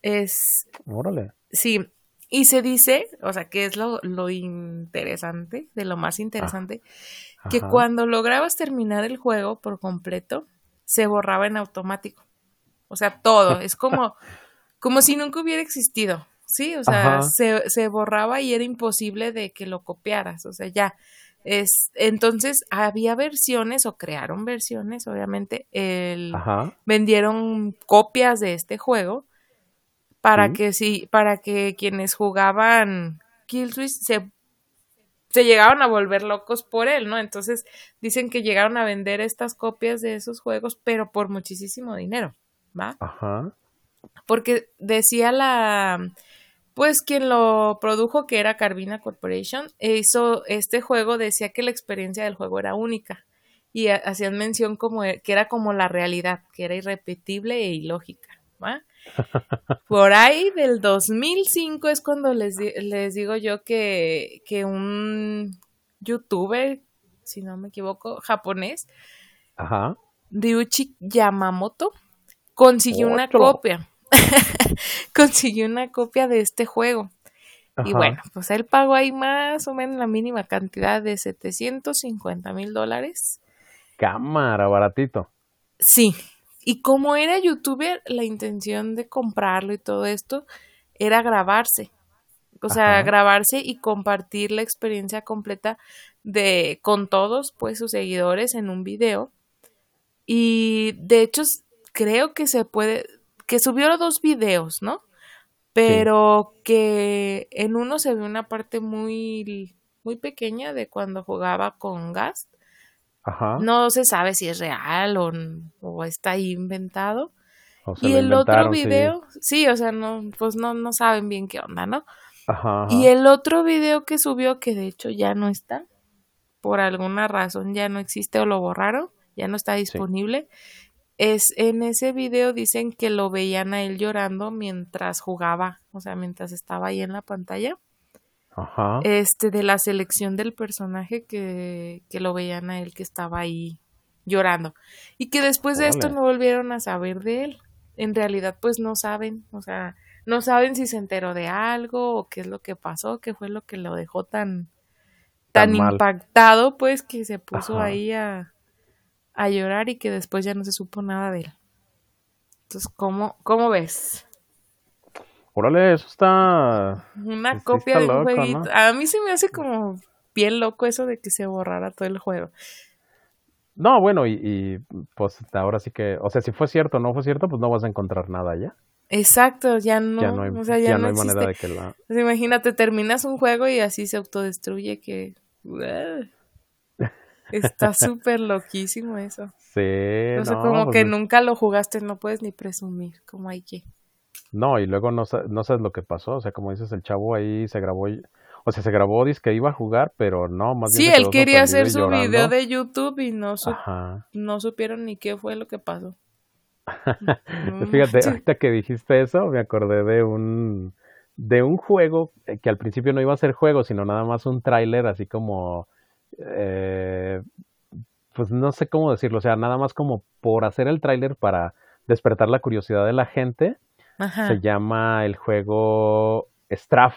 Es. Órale. Sí. Y se dice, o sea, que es lo, lo interesante, de lo más interesante, ah, que cuando lograbas terminar el juego por completo, se borraba en automático. O sea, todo. Es como, como si nunca hubiera existido. Sí, o sea, se, se, borraba y era imposible de que lo copiaras. O sea, ya. Es, entonces había versiones o crearon versiones, obviamente, el, vendieron copias de este juego para que sí, para que quienes jugaban Killswitch se se llegaron a volver locos por él, ¿no? Entonces dicen que llegaron a vender estas copias de esos juegos, pero por muchísimo dinero, ¿va? Ajá. Porque decía la, pues quien lo produjo, que era Carvina Corporation, e hizo este juego, decía que la experiencia del juego era única y hacían mención como que era como la realidad, que era irrepetible e ilógica, ¿va? Por ahí del 2005 es cuando les, les digo yo que, que un youtuber, si no me equivoco, japonés, Ajá. Ryuichi Yamamoto, consiguió una copia. consiguió una copia de este juego. Y bueno, pues él pagó ahí más o menos la mínima cantidad de 750 mil dólares. Cámara, baratito. Sí, y como era youtuber, la intención de comprarlo y todo esto era grabarse. O sea, grabarse y compartir la experiencia completa de con todos pues sus seguidores en un video. Y de hecho creo que se puede que subió dos videos, ¿no? Pero que en uno se ve una parte muy muy pequeña de cuando jugaba con Gast no se sabe si es real o, está ahí inventado. y el otro video, sí. o sea, no, pues no, no saben bien qué onda, ¿no? Ajá, Y el otro video que subió, que de hecho ya no está, por alguna razón ya no existe o lo borraron, ya no está disponible. Es en ese video dicen que lo veían a él llorando mientras jugaba, o sea, mientras estaba ahí en la pantalla. Ajá. este, de la selección del personaje que, que, lo veían a él que estaba ahí llorando. Y que después de esto no volvieron a saber de él. En realidad, pues no saben, o sea, no saben si se enteró de algo o qué es lo que pasó, qué fue lo que lo dejó tan, tan, impactado, pues, que se puso ahí a, a llorar y que después ya no se supo nada de él. Entonces, ¿cómo, cómo ves? Órale, eso está. Una copia de un jueguito. A mí se me hace como bien loco eso de que se borrara todo el juego. No, bueno, y, pues ahora sí que, o sea, si fue cierto o no fue cierto, pues no vas a encontrar nada ya. Exacto, ya no, ya no hay, o sea, ya, no, hay manera de que la... imagínate, terminas un juego y así se autodestruye que... está súper loquísimo eso. Sí. O sea, como pues que nunca lo jugaste, no puedes ni presumir, como hay que... No, y luego no, no sabes lo que pasó, o sea, como dices, el chavo ahí se grabó, o sea, se grabó, dice que iba a jugar, pero no, más bien. Sí, él quería hacer su video de YouTube y no, no supieron ni qué fue lo que pasó. Fíjate, ahorita que dijiste eso, me acordé de un de un juego que al principio no iba a ser juego, sino nada más un tráiler, así como, eh, pues no sé cómo decirlo, o sea, nada más como por hacer el tráiler para despertar la curiosidad de la gente se llama el juego Straff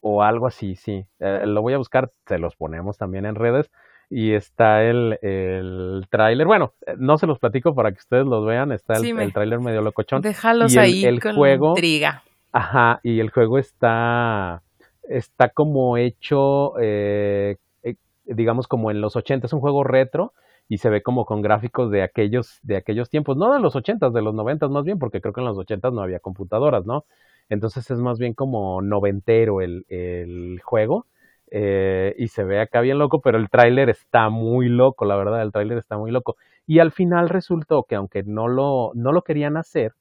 o algo así, sí. Eh, lo voy a buscar, se los ponemos también en redes. y está el, el tráiler. Bueno, no se los platico para que ustedes los vean. Está el, el tráiler medio locochón. Déjalos ahí el con juego, intriga. Ajá, y el juego está, está como hecho, eh, eh, digamos, como en los 80. Es un juego retro y se ve como con gráficos de aquellos, de aquellos tiempos. No de los 80, de los 90 más bien, porque creo que en los 80 no había computadoras, ¿no? Entonces es más bien como noventero el, el juego eh, y se ve acá bien loco, pero el tráiler está muy loco, la verdad, el tráiler está muy loco. Y al final resultó que aunque no lo, no lo querían hacer,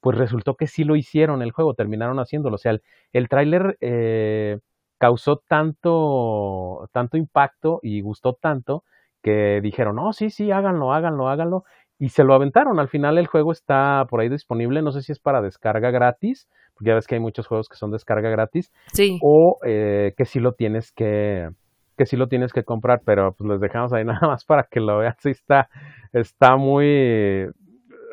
pues resultó que sí lo hicieron el juego, terminaron haciéndolo. O sea, el, el tráiler eh, causó tanto, tanto impacto y gustó tanto que dijeron, no, sí, sí, háganlo, háganlo, háganlo. Y se lo aventaron. Al final el juego está por ahí disponible. No sé si es para descarga gratis porque ya ves que hay muchos juegos que son descarga gratis, sí. o eh, que sí lo tienes que que sí lo tienes que comprar, pero pues les dejamos ahí nada más para que lo vean, sí está, está muy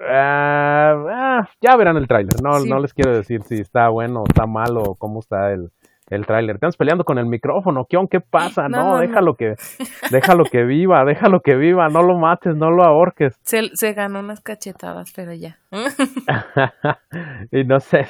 ah, ya verán el tráiler, no, no les quiero decir si está bueno o está malo o cómo está el, el tráiler. Estamos peleando con el micrófono, ¿qué, qué pasa? No, déjalo que déjalo que viva, déjalo que viva, no lo mates, no lo ahorques. Se, se ganó unas cachetadas, pero ya. y no sé,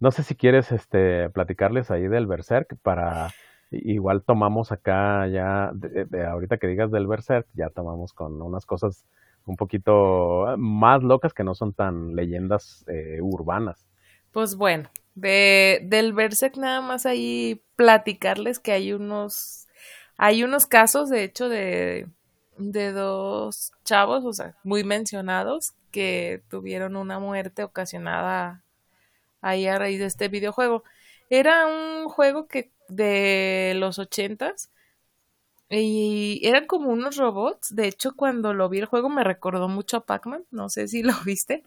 no sé si quieres este, platicarles ahí del Berserk para... Igual tomamos acá ya, de, ahorita que digas del Berserk, ya tomamos con unas cosas un poquito más locas que no son tan leyendas eh, urbanas. Pues bueno, de, del Berserk nada más ahí platicarles que hay unos, hay unos casos, de hecho, de, de dos chavos, o sea, muy mencionados, que tuvieron una muerte ocasionada ahí a raíz de este videojuego. Era un juego que de los ochentas y eran como unos robots. De hecho, cuando lo vi el juego me recordó mucho a Pac-Man. No sé si lo viste,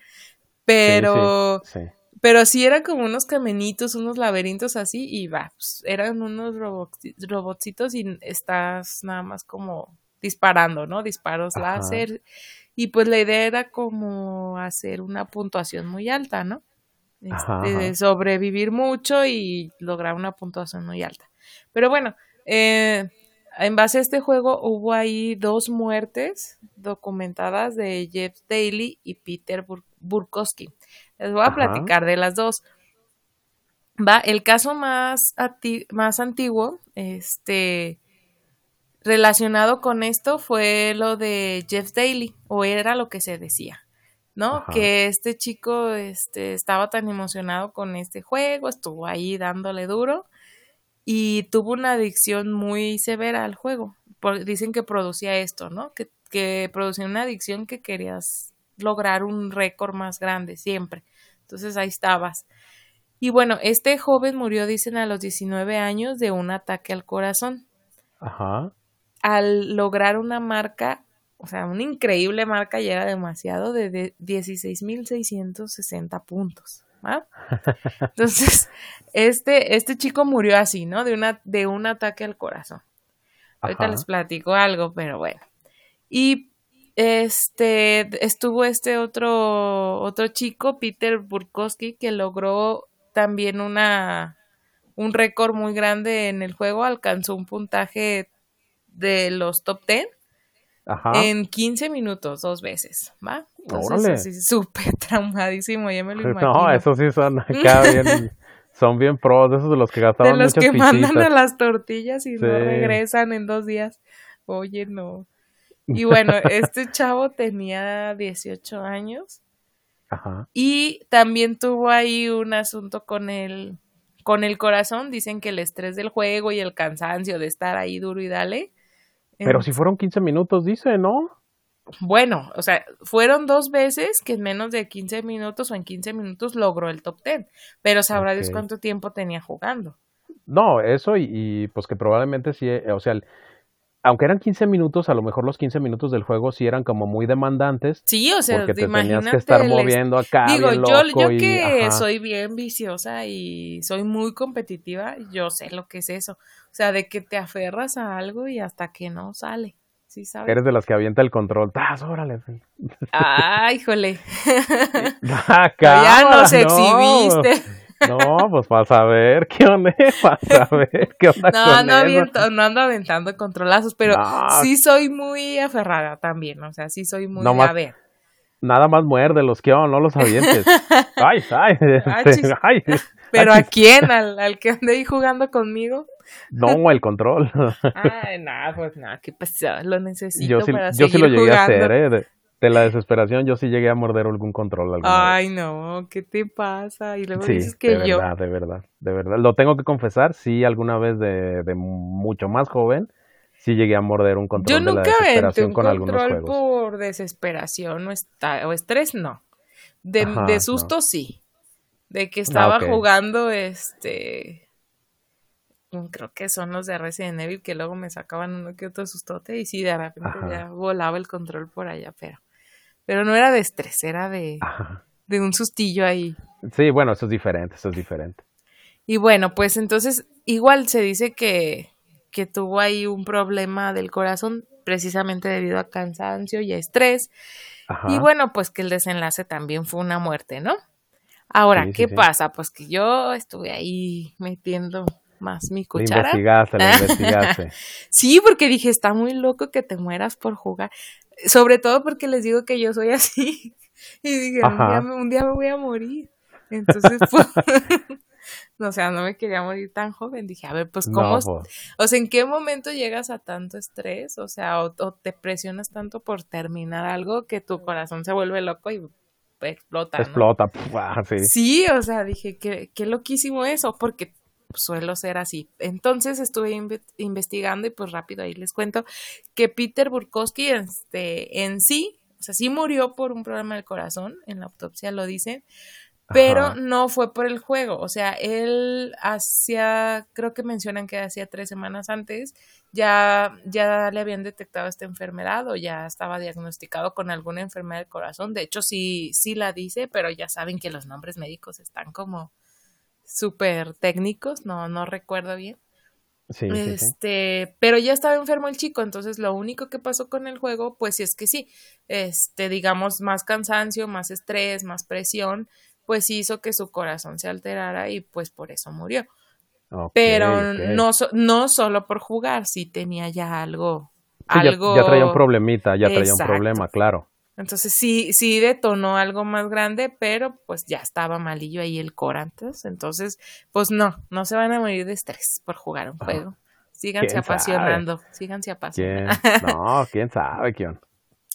pero sí, pero sí eran como unos caminitos, unos laberintos así y va, pues, eran unos robotcitos y estás nada más como disparando, ¿no? Disparos láser. Y pues la idea era como hacer una puntuación muy alta, ¿no? Este, sobrevivir mucho y lograr una puntuación muy alta. Pero bueno, eh, en base a este juego hubo ahí dos muertes documentadas de Jeff Daly y Peter Burkowski. Les voy a platicar de las dos. Va, el caso más, más antiguo, este, relacionado con esto fue lo de Jeff Daly, o era lo que se decía. ¿no? Que este chico este, estaba tan emocionado con este juego, estuvo ahí dándole duro y tuvo una adicción muy severa al juego. dicen que producía esto, ¿no? Que, que producía una adicción que querías lograr un récord más grande siempre. Entonces ahí estabas. Y bueno, este joven murió, dicen, a los 19 años de un ataque al corazón. Ajá. Al lograr una marca o sea, una increíble marca y era demasiado de, 16.660 puntos. Entonces, este, este chico murió así, ¿no? De, una, de un ataque al corazón. Ahorita les platico algo, pero bueno. Y este estuvo este otro otro chico, Peter Burkowski, que logró también una un récord muy grande en el juego, alcanzó un puntaje de los top 10 en 15 minutos, dos veces, ¿va? Entonces, súper traumadísimo, ya me lo imagino. No, esos sí son acá bien, son bien pros, esos de los que gastaban De los que mandan a las tortillas y no regresan en dos días. Oye, no. Y bueno, este chavo tenía 18 años. Ajá. Y también tuvo ahí un asunto con el, con el corazón. Dicen que el estrés del juego y el cansancio de estar ahí duro y dale pero si fueron 15 minutos, dice, ¿no? Bueno, o sea, fueron dos veces que en menos de 15 minutos o en 15 minutos logró el top 10, pero sabrá Dios cuánto tiempo tenía jugando. No, eso y, y, pues que probablemente sí, eh, o sea, aunque eran 15 minutos, a lo mejor los 15 minutos del juego sí eran como muy demandantes. Sí, o sea, porque te tenías que estar moviendo acá. Digo, yo, yo que soy bien viciosa y soy muy competitiva, yo sé lo que es eso. O sea, de que te aferras a algo y hasta que no sale. ¿Sí sabes? Eres de las que avienta el control. ¡Tas, órale! ¡Ay, híjole! ya nos exhibiste. No, pues para saber qué onda, para saber qué onda. No, no, no ando aventando controlazos, pero sí soy muy aferrada también, o sea, sí soy muy a ver. Nada más muerde los que no los avientes. ay, ay, este, ay, Pero ¿a quién? ¿Al, ¿Al, que ande ahí jugando conmigo? No, el control. Ay, nada, pues nada, ¿qué pasó? Lo necesito yo sí, para Yo sí lo llegué a hacer, ¿eh? De, la desesperación, yo sí llegué a morder algún control. Ay, no, ¿qué te pasa? Y luego sí, dices que de yo. Verdad, de verdad, de verdad. Lo tengo que confesar, sí, alguna vez de, de mucho más joven, sí llegué a morder un control yo nunca de la desesperación un con algunos control juegos. por desesperación o, está, o estrés, no. De, Ajá, de susto, no. sí. De que estaba ok. jugando, este... mm, Creo que son los de Resident Evil que luego me sacaban uno que otro sustote y sí, de repente Ajá. ya volaba el control por allá, pero... Pero no era de estrés, era de, Ajá. de un sustillo ahí. Sí, bueno, eso es diferente, eso es diferente. Y bueno, pues entonces igual se dice que, que tuvo ahí un problema del corazón precisamente debido a cansancio y a estrés. Ajá. Y bueno, pues que el desenlace también fue una muerte, ¿no? Ahora, Sí, ¿qué sí. pasa? Pues que yo estuve ahí metiendo más mi cuchara. investigaste, lo investigaste. Sí, porque dije, está muy loco que te mueras por jugar. Sobre todo porque les digo que yo soy así. Y dije, un día, me, un día me voy a morir. Entonces, pues, no, o sea, no me quería morir tan joven. Dije, a ver, pues, ¿cómo? No, pues, O sea, ¿en qué momento llegas a tanto estrés? O sea, o, o te presionas tanto por terminar algo que tu corazón se vuelve loco y explota. ¿no? explota. sí. Sí, o sea, dije, qué, qué loquísimo eso, porque suelo ser así. Entonces estuve inve- investigando y pues rápido ahí les cuento que Peter Burkowski este, en sí, o sea, sí murió por un problema del corazón, en la autopsia lo dicen, pero Ajá. no fue por el juego, o sea, él hacía, creo que mencionan que hacía tres semanas antes, ya, ya le habían detectado esta enfermedad o ya estaba diagnosticado con alguna enfermedad del corazón, de hecho sí, sí la dice, pero ya saben que los nombres médicos están como súper técnicos, no, no recuerdo bien. Sí, sí, sí. Este, pero ya estaba enfermo el chico, entonces lo único que pasó con el juego, pues es que sí, este, digamos, más cansancio, más estrés, más presión, pues hizo que su corazón se alterara y pues por eso murió. Pero no, no solo por jugar, sí tenía ya algo, Sí, ya- algo. ya, traía un problemita, ya traía Exacto. un problema, claro. Entonces sí, sí detonó algo más grande, pero pues ya estaba malillo ahí el Corantas. Entonces, pues no, no se van a morir de estrés por jugar un juego. Síganse ¿Quién sabe? apasionando, síganse ¿Quién? apasionando. No, quién sabe, quién.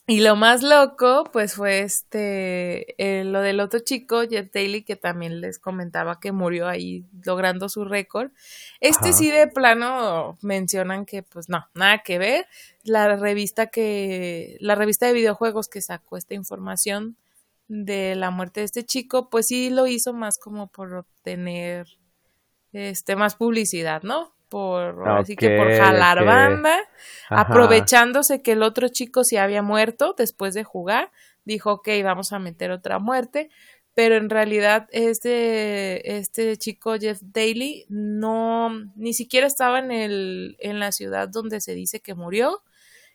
Y lo más loco, pues fue este, eh, lo del otro chico, Jeff Daly, que también les comentaba que murió ahí logrando su récord. Este Ajá. sí de plano mencionan que pues no, nada que ver. La revista que, la revista de videojuegos que sacó esta información de la muerte de este chico, pues sí lo hizo más como por obtener este más publicidad, ¿no? Por así que por jalar banda, Ajá. aprovechándose que el otro chico se había muerto después de jugar, dijo, ok, vamos a meter otra muerte, pero en realidad este, este chico Jeff Daly no, ni siquiera estaba en, el, en la ciudad donde se dice que murió,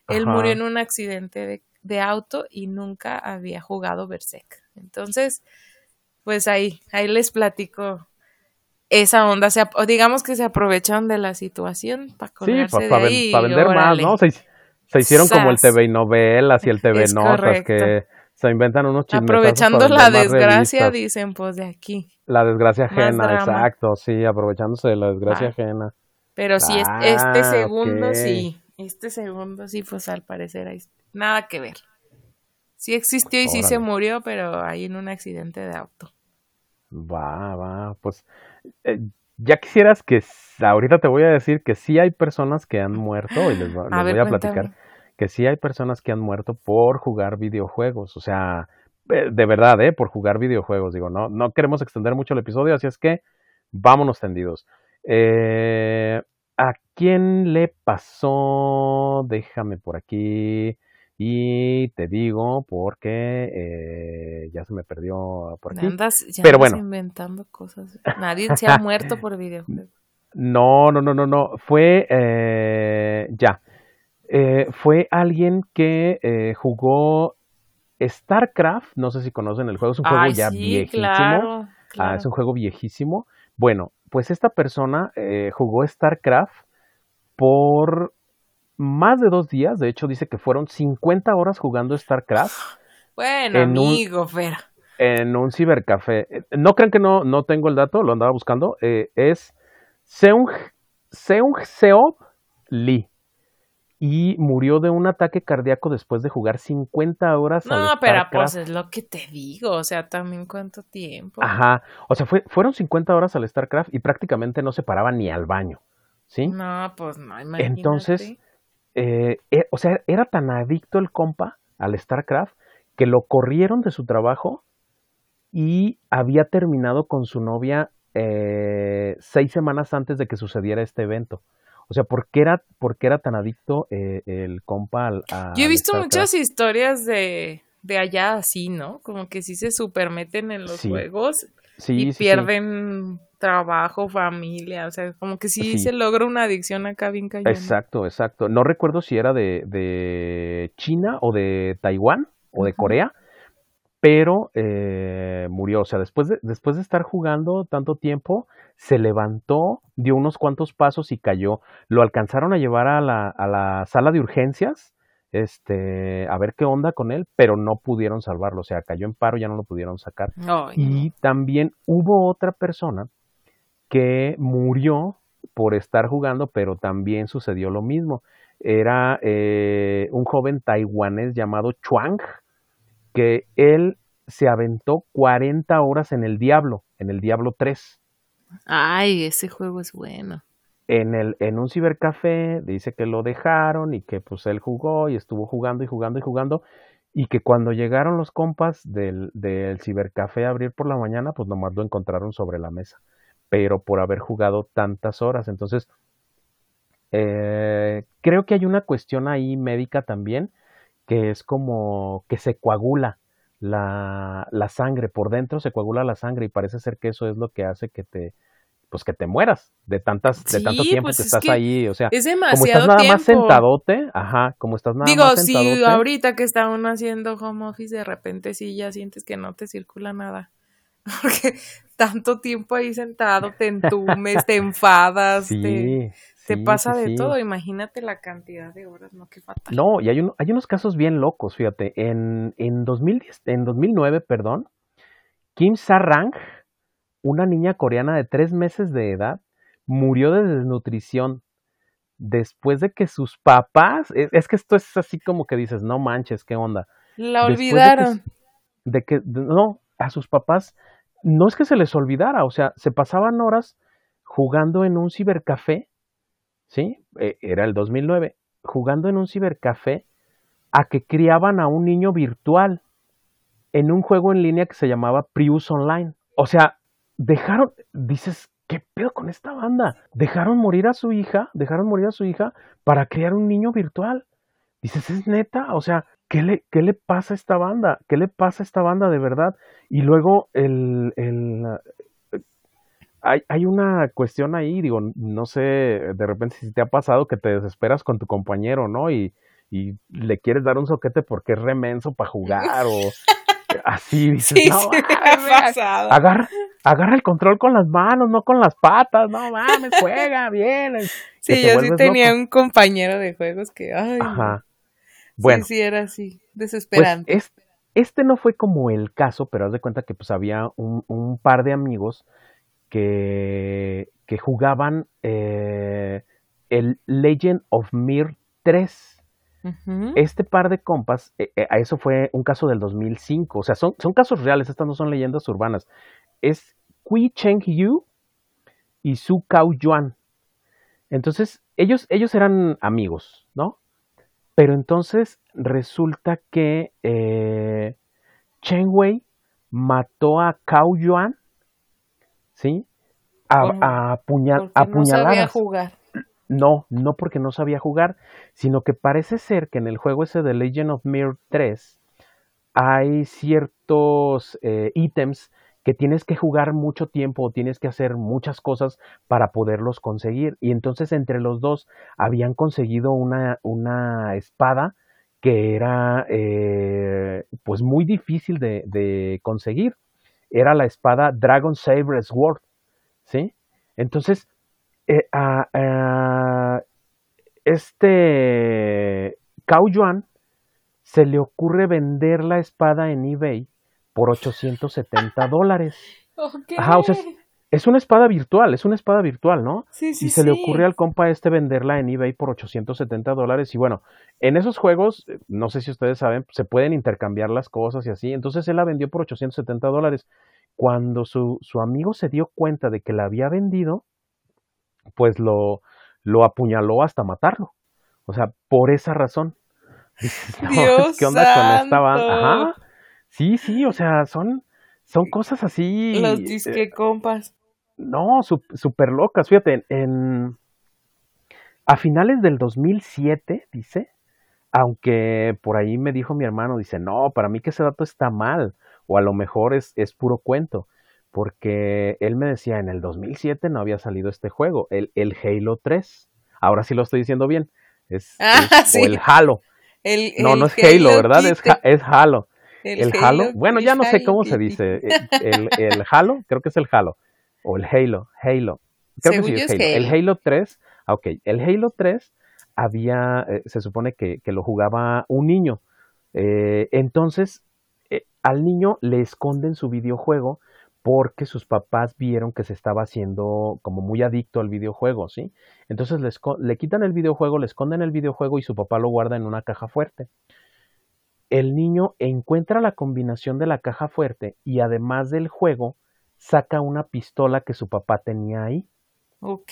él murió en un accidente de, de auto y nunca había jugado Berserk. Entonces, pues ahí, ahí les platico esa onda, se, o digamos que se aprovechan de la situación para Sí, colgarse para ahí vender más. ¿no? Se, se hicieron como el. TV y novelas y el TV Es notas correcto. que se inventan unos chismes. Aprovechando la desgracia, dicen, pues de aquí. La desgracia ajena, exacto, sí, aprovechándose de la desgracia Ah. ajena. Pero sí, es- Ah, este segundo sí, este segundo sí, pues al parecer hay nada que ver. Sí existió y sí se murió, pero ahí en un accidente de auto. Va, va, pues eh, ya quisieras que ahorita te voy a decir que sí hay personas que han muerto y les, va- A les ver, voy a cuéntame. platicar que sí hay personas que han muerto por jugar videojuegos, o sea, eh, de verdad, eh, por jugar videojuegos, digo, no, no queremos extender mucho el episodio, así es que vámonos tendidos. Eh, ¿A quién le pasó? Déjame por aquí y te digo porque eh, ya se me perdió por aquí. Andas, ya Pero andas bueno. inventando cosas. Nadie se ha muerto por videojuegos. No, no, no, no, no. Fue eh, ya. Eh, fue alguien que eh, jugó StarCraft. No sé si conocen el juego. Es un juego Ay, ya sí, viejísimo. claro, Ah, es un juego viejísimo. Bueno, pues esta persona jugó StarCraft por más de dos días. De hecho, dice que fueron 50 horas jugando StarCraft. Bueno, amigo, pero... En un cibercafé. No crean que no, no tengo el dato, lo andaba buscando. Eh, es Seung, Seung Seob Lee y murió de un ataque cardíaco después de jugar 50 horas. No, pero pues es lo que te digo, o sea, también cuánto tiempo. Ajá, o sea, fue, fueron 50 horas al StarCraft y prácticamente no se paraba ni al baño, ¿sí? No, pues no, imagínate. Entonces, eh, eh, o sea, era tan adicto el compa al StarCraft que lo corrieron de su trabajo y había terminado con su novia eh, seis semanas antes de que sucediera este evento. O sea, ¿por qué era, por era tan adicto eh, el compa al, a, Yo he visto muchas historias de, de allá así, ¿no? Como que sí se supermeten en los juegos y pierden trabajo, familia, o sea, como que sí, se logra una adicción acá bien cayendo. Exacto, exacto. No recuerdo si era de, de China o de Taiwán o de Corea, pero eh, murió. O sea, después de, después de estar jugando tanto tiempo, se levantó, dio unos cuantos pasos y cayó. Lo alcanzaron a llevar a la, a la sala de urgencias, este, a ver qué onda con él, pero no pudieron salvarlo. O sea, cayó en paro, ya no lo pudieron sacar. y también hubo otra persona que murió por estar jugando, pero también sucedió lo mismo. Era eh, un joven taiwanés llamado Chuang, que él se aventó 40 horas en el Diablo, en el Diablo 3. Ay, ese juego es bueno. En, el, en un cibercafé dice que lo dejaron y que pues él jugó y estuvo jugando y jugando y jugando y que cuando llegaron los compas del, del cibercafé a abrir por la mañana pues nomás lo encontraron sobre la mesa, pero por haber jugado tantas horas. Entonces, eh, creo que hay una cuestión ahí médica también que es como que se coagula la, la, sangre, por dentro se coagula la sangre y parece ser que eso es lo que hace que te, pues que te mueras de tantas, de tanto tiempo pues que estás ahí, o sea, es como estás nada más sentadote, ajá, como estás nada más sentadote. Digo, si ahorita que está uno haciendo home office de repente sí ya sientes que no te circula nada. Porque tanto tiempo ahí sentado, te entumes, te enfadas, te, te pasa de todo, imagínate la cantidad de horas, ¿no? Qué fatal. No, y hay, hay unos casos bien locos, fíjate. En, en, 2010, en 2009, perdón, Kim Sarang, una niña coreana de tres meses de edad, murió de desnutrición después de que sus papás, es, que esto es así como que dices, no manches, ¿qué onda? La olvidaron. De que, no, a sus papás, no es que se les olvidara, o sea, se pasaban horas jugando en un cibercafé ¿sí? Eh, era el 2009, jugando en un cibercafé a que criaban a un niño virtual en un juego en línea que se llamaba Prius Online. O sea, dejaron, dices, ¿qué pedo con esta banda? Dejaron morir a su hija, dejaron morir a su hija para criar un niño virtual. Dices, ¿es neta? O sea, ¿qué le, qué le pasa a esta banda? ¿Qué le pasa a esta banda de verdad? Y luego el, el, hay, una cuestión ahí, digo, no sé, de repente si te ha pasado que te desesperas con tu compañero, ¿no? Y, y le quieres dar un soquete porque es remenso para jugar o así, dices, no, Agarra, agarra el control con las manos, no con las patas, no mames, juega bien. Sí, yo sí tenía un compañero de juegos que, ay, Ajá. Bueno, sí, era así, pues, desesperante. este no fue como el caso, pero haz de cuenta que pues había un, un par de amigos que, que jugaban eh, el Legend of Mir 3. Este par de compas, eh, eh, a eso fue un caso del 2005, o sea, son, son casos reales, estas no son leyendas urbanas. Es Kui Cheng Yu y Su Kao Yuan. Entonces, ellos, ellos eran amigos, ¿no? Pero entonces resulta que Chen Wei mató a Kao Yuan ¿sí? A, a, No sabía jugar. No, no porque no sabía jugar, sino que parece ser que en el juego ese de Legend of Mir 3 hay ciertos eh, ítems que tienes que jugar mucho tiempo o tienes que hacer muchas cosas para poderlos conseguir. Y entonces entre los dos habían conseguido una, una espada que era eh, pues muy difícil de, conseguir. era la espada Dragon Saber Sword, ¿sí? Entonces, eh, este Cao Yuan se le ocurre vender la espada en eBay por 870 dólares. Ajá, o sea, es, una espada virtual, es una espada virtual, ¿no? Sí, sí, y se le ocurre al compa este venderla en eBay por 870 dólares. Y bueno, en esos juegos, eh, no sé si ustedes saben, se pueden intercambiar las cosas y así. Entonces él la vendió por 870 dólares. Cuando su, su amigo se dio cuenta de que la había vendido, pues lo, lo apuñaló hasta matarlo. O sea, por esa razón. ¿qué onda con esta banda? Sí, sí, o sea, son, son cosas así. Los disque eh, compas. No, súper locas. Fíjate, en, a finales del 2007, dice, aunque por ahí me dijo mi hermano, dice, no, para mí que ese dato está mal, o a lo mejor es, es puro cuento, porque él me decía, en el 2007 no había salido este juego, el, el Halo 3. Ahora sí lo estoy diciendo bien. Es, ah, o el Halo. no, no es Halo, ¿verdad? Es, es, Halo. El, Halo. Bueno, ya no sé cómo se dice. El, el, Halo, creo que es el Halo. O el Halo. Halo. Creo que sí es Halo. El Halo 3. Ah, ok. El Halo 3 había, eh, se supone que, que, lo jugaba un niño. Eh, entonces, eh, al niño le esconden su videojuego porque sus papás vieron que se estaba haciendo como muy adicto al videojuego, ¿sí? Entonces le quitan el videojuego, le esconden el videojuego y su papá lo guarda en una caja fuerte. El niño encuentra la combinación de la caja fuerte y además del juego, saca una pistola que su papá tenía ahí. Ok.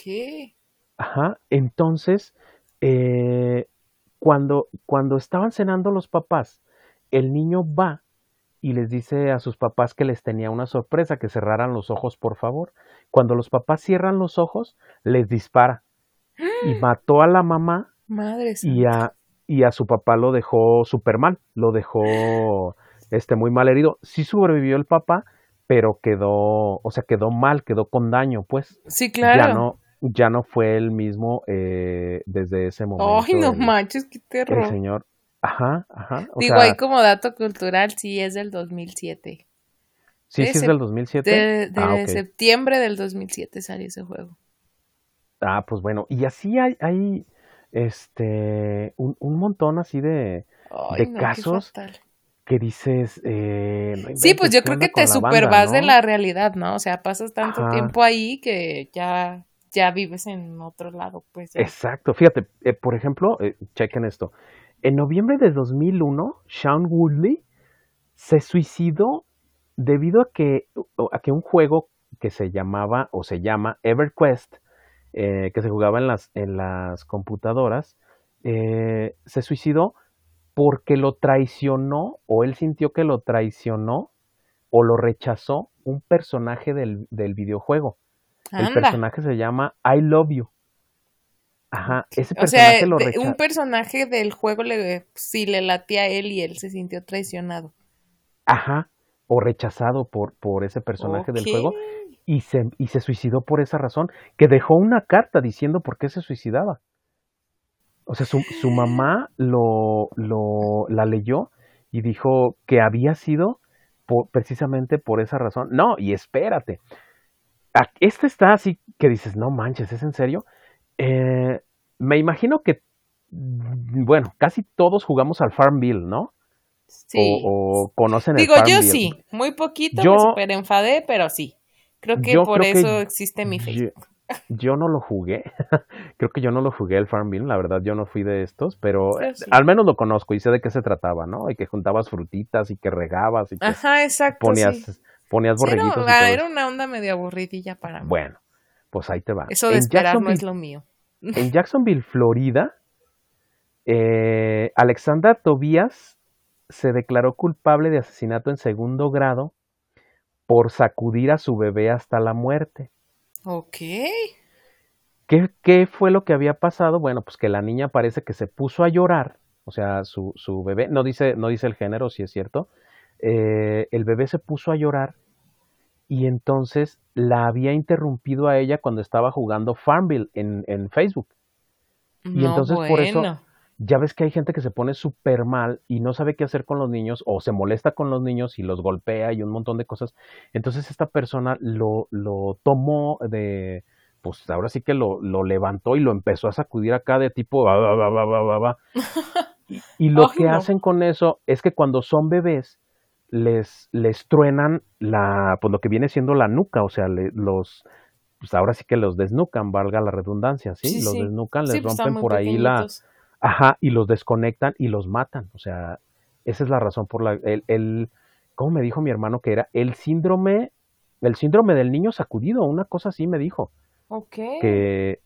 Ajá, entonces, eh, cuando, cuando estaban cenando los papás, el niño va y les dice a sus papás que les tenía una sorpresa, que cerraran los ojos, por favor. Cuando los papás cierran los ojos, les dispara. Y mató a la mamá Madre y a, y a su papá lo dejó súper mal, lo dejó este, muy mal herido. Sí sobrevivió el papá, pero quedó, o sea, quedó mal, quedó con daño, pues. Sí, claro. Ya no, ya no fue el mismo eh, desde ese momento. Ay, no manches, qué terror. El señor, Ajá, ajá. Digo, ahí como dato cultural, sí es del 2007. Sí, sí es del 2007. De, ah, septiembre del 2007 salió ese juego. Ah, pues bueno, y así hay, hay este, un, un montón así de, de casos que dices... Eh, sí, pues yo creo que te super vas de la realidad, ¿no? O sea, pasas tanto tiempo ahí que ya, ya vives en otro lado, pues. Exacto, fíjate, eh, por ejemplo, eh, chequen esto, en noviembre de 2001, Sean Woodley se suicidó debido a que, a que un juego que se llamaba o se llama EverQuest, eh, que se jugaba en las, en las computadoras, eh, se suicidó porque lo traicionó o él sintió que lo traicionó o lo rechazó un personaje del, videojuego. El personaje se llama I Love You. Ajá, ese personaje o sea, Un personaje del juego le, sí le latía a él y él se sintió traicionado. Ajá, o rechazado por, por ese personaje del juego y se, y se suicidó por esa razón, que dejó una carta diciendo por qué se suicidaba. O sea, su, su mamá lo, lo, la leyó y dijo que había sido precisamente por esa razón. No, y espérate. Este está así que dices, no manches, ¿es en serio? Eh, me imagino que, bueno, casi todos jugamos al Farmville, ¿no? Sí. O, conocen el Digo, yo sí, muy poquito, yo, me super enfadé, pero sí. Creo que por eso existe mi Facebook. Yo, no lo jugué, creo que yo no lo jugué el Farmville, la verdad yo no fui de estos, pero al menos lo conozco y sé de qué se trataba, ¿no? Y que juntabas frutitas y que regabas y que Ajá, exacto, ponías, ponías borreguitos. era, una onda medio aburridilla para mí. Bueno, pues ahí te va. Eso de esperar no es lo mío. En Jacksonville, Florida, eh, Alexandra Tobías se declaró culpable de asesinato en segundo grado por sacudir a su bebé hasta la muerte. Ok. ¿Qué, ¿Qué, fue lo que había pasado? Bueno, pues que la niña parece que se puso a llorar, o sea, su, su bebé, no dice, no dice el género, si es cierto, eh, el bebé se puso a llorar y entonces la había interrumpido a ella cuando estaba jugando Farmville en, en Facebook. y entonces por eso ya ves que hay gente que se pone súper mal y no sabe qué hacer con los niños o se molesta con los niños y los golpea y un montón de cosas. Entonces esta persona lo, lo tomó de, pues ahora sí que lo, lo levantó y lo empezó a sacudir acá de tipo... y, lo que hacen con eso es que cuando son bebés, les, les truenan la, pues lo que viene siendo la nuca, o sea, los, pues ahora sí que los desnucan, valga la redundancia, ¿sí? los desnucan, les pues, rompen por ahí la, ajá, y los desconectan y los matan, o sea, esa es la razón por la, el, el, ¿cómo me dijo mi hermano que era? El síndrome, el síndrome del niño sacudido, una cosa así me dijo. Ok. Que,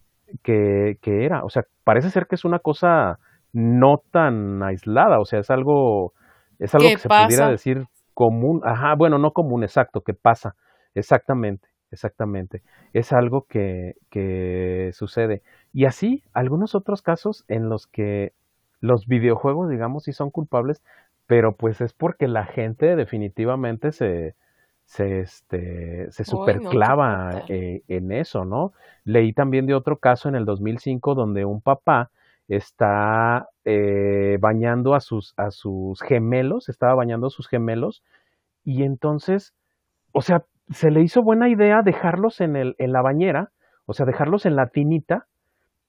que, que era, o sea, parece ser que es una cosa no tan aislada, o sea, es algo, es algo que se pudiera decir común, ajá, bueno, no común, exacto, que pasa, exactamente, exactamente, es algo que, que sucede. Y así, algunos otros casos en los que los videojuegos, digamos, sí son culpables, pero pues es porque la gente definitivamente se, se, este, se superclava eh, en eso, ¿no? Leí también de otro caso en el 2005 donde un papá está eh, bañando a sus, a sus gemelos, estaba bañando a sus gemelos, y entonces, o sea, se le hizo buena idea dejarlos en, el, en la bañera, o sea, dejarlos en la tinita,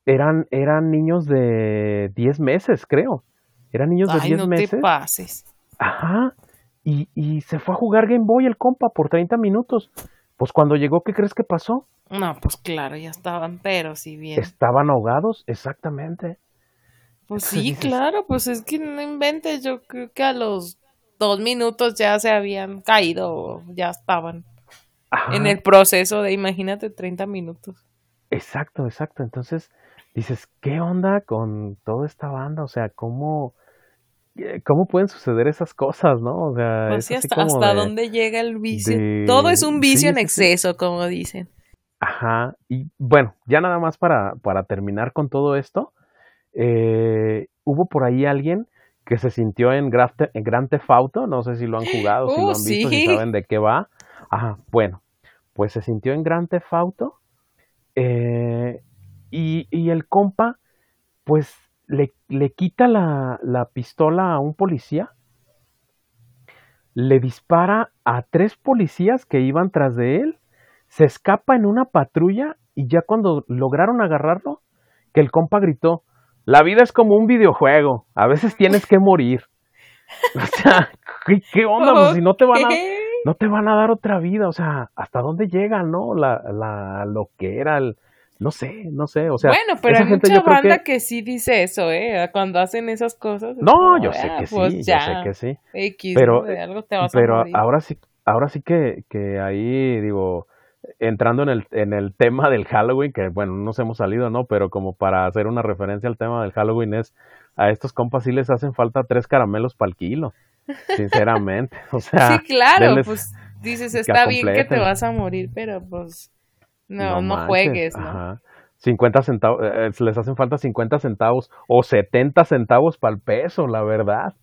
eran, eran niños de 10 meses, creo. Eran niños de 10 meses. Te pases. Ajá. Y, y se fue a jugar Game Boy el compa por 30 minutos. Pues cuando llegó, ¿qué crees que pasó? No, pues claro, ya estaban, pero si bien. Estaban ahogados, exactamente. Pues sí, claro, pues es que no inventes, yo creo que a los dos minutos ya se habían caído, ya estaban en el proceso de, imagínate, 30 minutos. Exacto, exacto. Entonces dices, ¿qué onda con toda esta banda? O sea, ¿cómo, eh, cómo pueden suceder esas cosas, no? O sea, pues hasta, hasta dónde llega el vicio. Todo es un vicio en exceso, como dicen. Ajá. Y bueno, ya nada más para, para terminar con todo esto eh, hubo por ahí alguien que se sintió en, en Grand Theft Auto, no sé si lo han jugado, si lo uh, han visto, si saben de qué va. Ajá, bueno, pues se sintió en Grand Theft Auto eh, y, el compa, pues le, le quita la, la, pistola a un policía, le dispara a tres policías que iban tras de él, se escapa en una patrulla y ya cuando lograron agarrarlo, que el compa gritó, la vida es como un videojuego. A veces tienes que morir. O sea, ¿qué, onda? Pues si no te van a, no te van a dar otra vida. O sea, ¿hasta dónde llega, no? La, la, lo que era el, no sé, no sé, o sea. Bueno, pero hay mucha banda que... sí dice eso, ¿eh? Cuando hacen esas cosas. No, yo sé que pues sí, yo sé que sí. pero, pero ahora sí, ahora sí que, que ahí digo, entrando en el, en el tema del Halloween, que bueno, no nos hemos salido, ¿no? Pero como para hacer una referencia al tema del Halloween es, a estos compas sí les hacen falta tres caramelos para el kilo, sinceramente. O sea, sí, claro, pues dices, está bien que te vas a morir, pero pues no, no, juegues, ¿no? Ajá. 50 centavos, eh, eh, les hacen falta 50 centavos o 70 centavos para el peso, la verdad.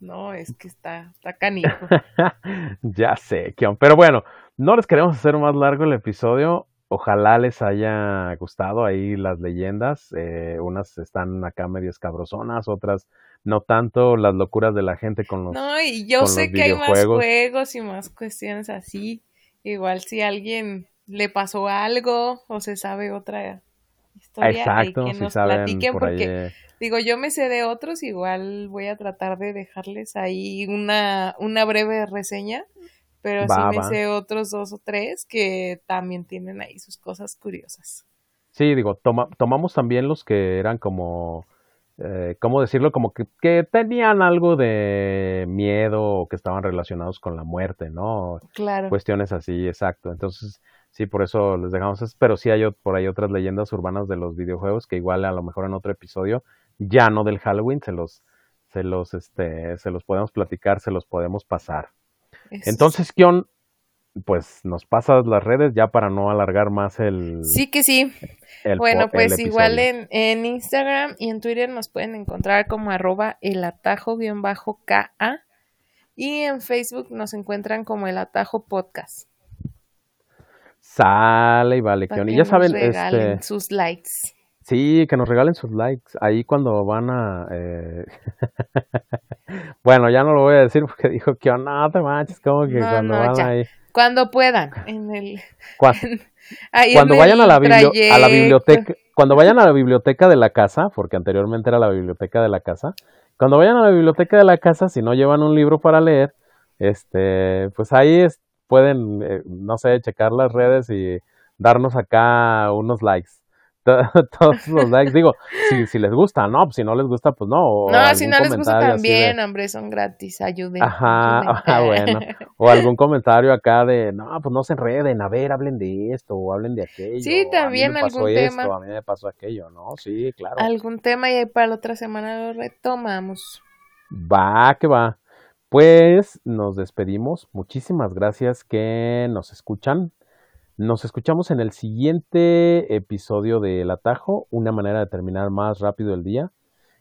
No, es que está, está canijo. ya sé, Kion. Pero bueno, no les queremos hacer más largo el episodio. Ojalá les haya gustado ahí las leyendas. Eh, unas están acá medio escabrosonas, otras no tanto. Las locuras de la gente con los. No, y yo sé que hay más juegos y más cuestiones así. Igual si alguien le pasó algo o se sabe otra historia. Exacto, que nos platiquen porque. Digo, yo me sé de otros, igual voy a tratar de dejarles ahí una, una breve reseña pero sí me sé otros dos o tres que también tienen ahí sus cosas curiosas. Sí, digo, toma, tomamos también los que eran como, eh, ¿cómo decirlo? Como que, que, tenían algo de miedo o que estaban relacionados con la muerte, ¿no? Claro. Cuestiones así, exacto. Entonces, sí, por eso les dejamos eso. Pero sí hay por ahí otras leyendas urbanas de los videojuegos que igual a lo mejor en otro episodio, ya no del Halloween, se los, se los, este, se los podemos platicar, se los podemos pasar. Entonces, Kion, pues nos pasas las redes ya para no alargar más el... Sí que sí. bueno, pues igual en, en, Instagram y en Twitter nos pueden encontrar como arroba el atajo-ka y en Facebook nos encuentran como el atajo podcast. Sale y vale, Kion. Y ya saben, este... sus likes. Sí, que nos regalen sus likes. Ahí cuando van a... Eh... bueno, ya no lo voy a decir porque dijo que no te manches, como que cuando van ahí... Cuando puedan. En el... Cuando, vayan a la, a la biblioteca, cuando vayan a la biblioteca de la casa, porque anteriormente era la biblioteca de la casa, cuando vayan a la biblioteca de la casa, si no llevan un libro para leer, este, pues ahí pueden, eh, no sé, checar las redes y darnos acá unos likes. todos los likes. Digo, si, si les gusta, ¿no? Pues si no les gusta, pues no. no, si no les gusta también, hombre, son gratis, ayuden. Ajá, ah, bueno. O algún comentario acá de, no, pues no se enreden, a ver, hablen de esto o hablen de aquello. Sí, también algún tema. a mí me pasó aquello, ¿no? Sí, claro. Algún tema y para la otra semana lo retomamos. Va, que va. Pues nos despedimos. Muchísimas gracias que nos escuchan. Nos escuchamos en el siguiente episodio de El Atajo, una manera de terminar más rápido el día.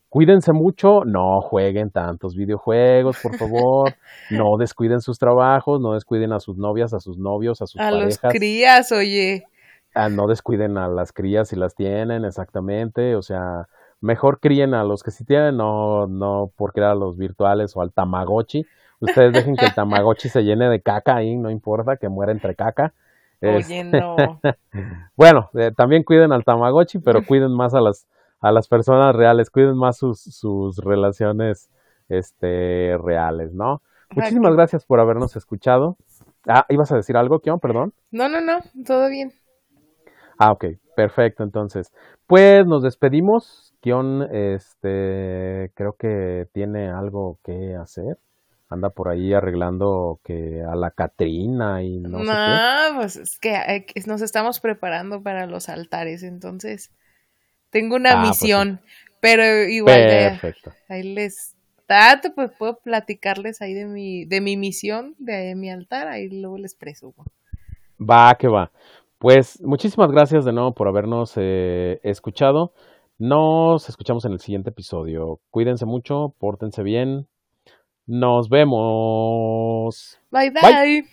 Cuídense mucho, no jueguen tantos videojuegos, por favor. no descuiden sus trabajos, no descuiden a sus novias, a sus novios, a sus a parejas. A los crías, oye. Ah, no descuiden a las crías si las tienen, exactamente. O sea, mejor críen a los que sí tienen, no, no por crear a los virtuales o al Tamagotchi. Ustedes dejen que el Tamagotchi se llene de caca ahí, no importa, que muera entre caca. Oye, no. bueno, eh, también cuiden al Tamagotchi, pero cuiden más a las, a las personas reales, cuiden más sus, sus relaciones este, reales, ¿no? Muchísimas gracias por habernos escuchado. Ah, ¿ibas a decir algo, Kion? Perdón. No, no, no, todo bien. Ah, ok, perfecto, entonces. Pues nos despedimos. Kion, este, creo que tiene algo que hacer anda por ahí arreglando que a la Catrina y no, sé qué. pues es que nos estamos preparando para los altares, entonces tengo una ah, pues misión, pero igual Perfecto. ahí les dato, pues puedo platicarles ahí de mi de mi misión, de mi altar, ahí luego les presumo. Va, que va. Pues muchísimas gracias de nuevo por habernos eh, escuchado. Nos escuchamos en el siguiente episodio. Cuídense mucho, pórtense bien, nos vemos. bye. bye.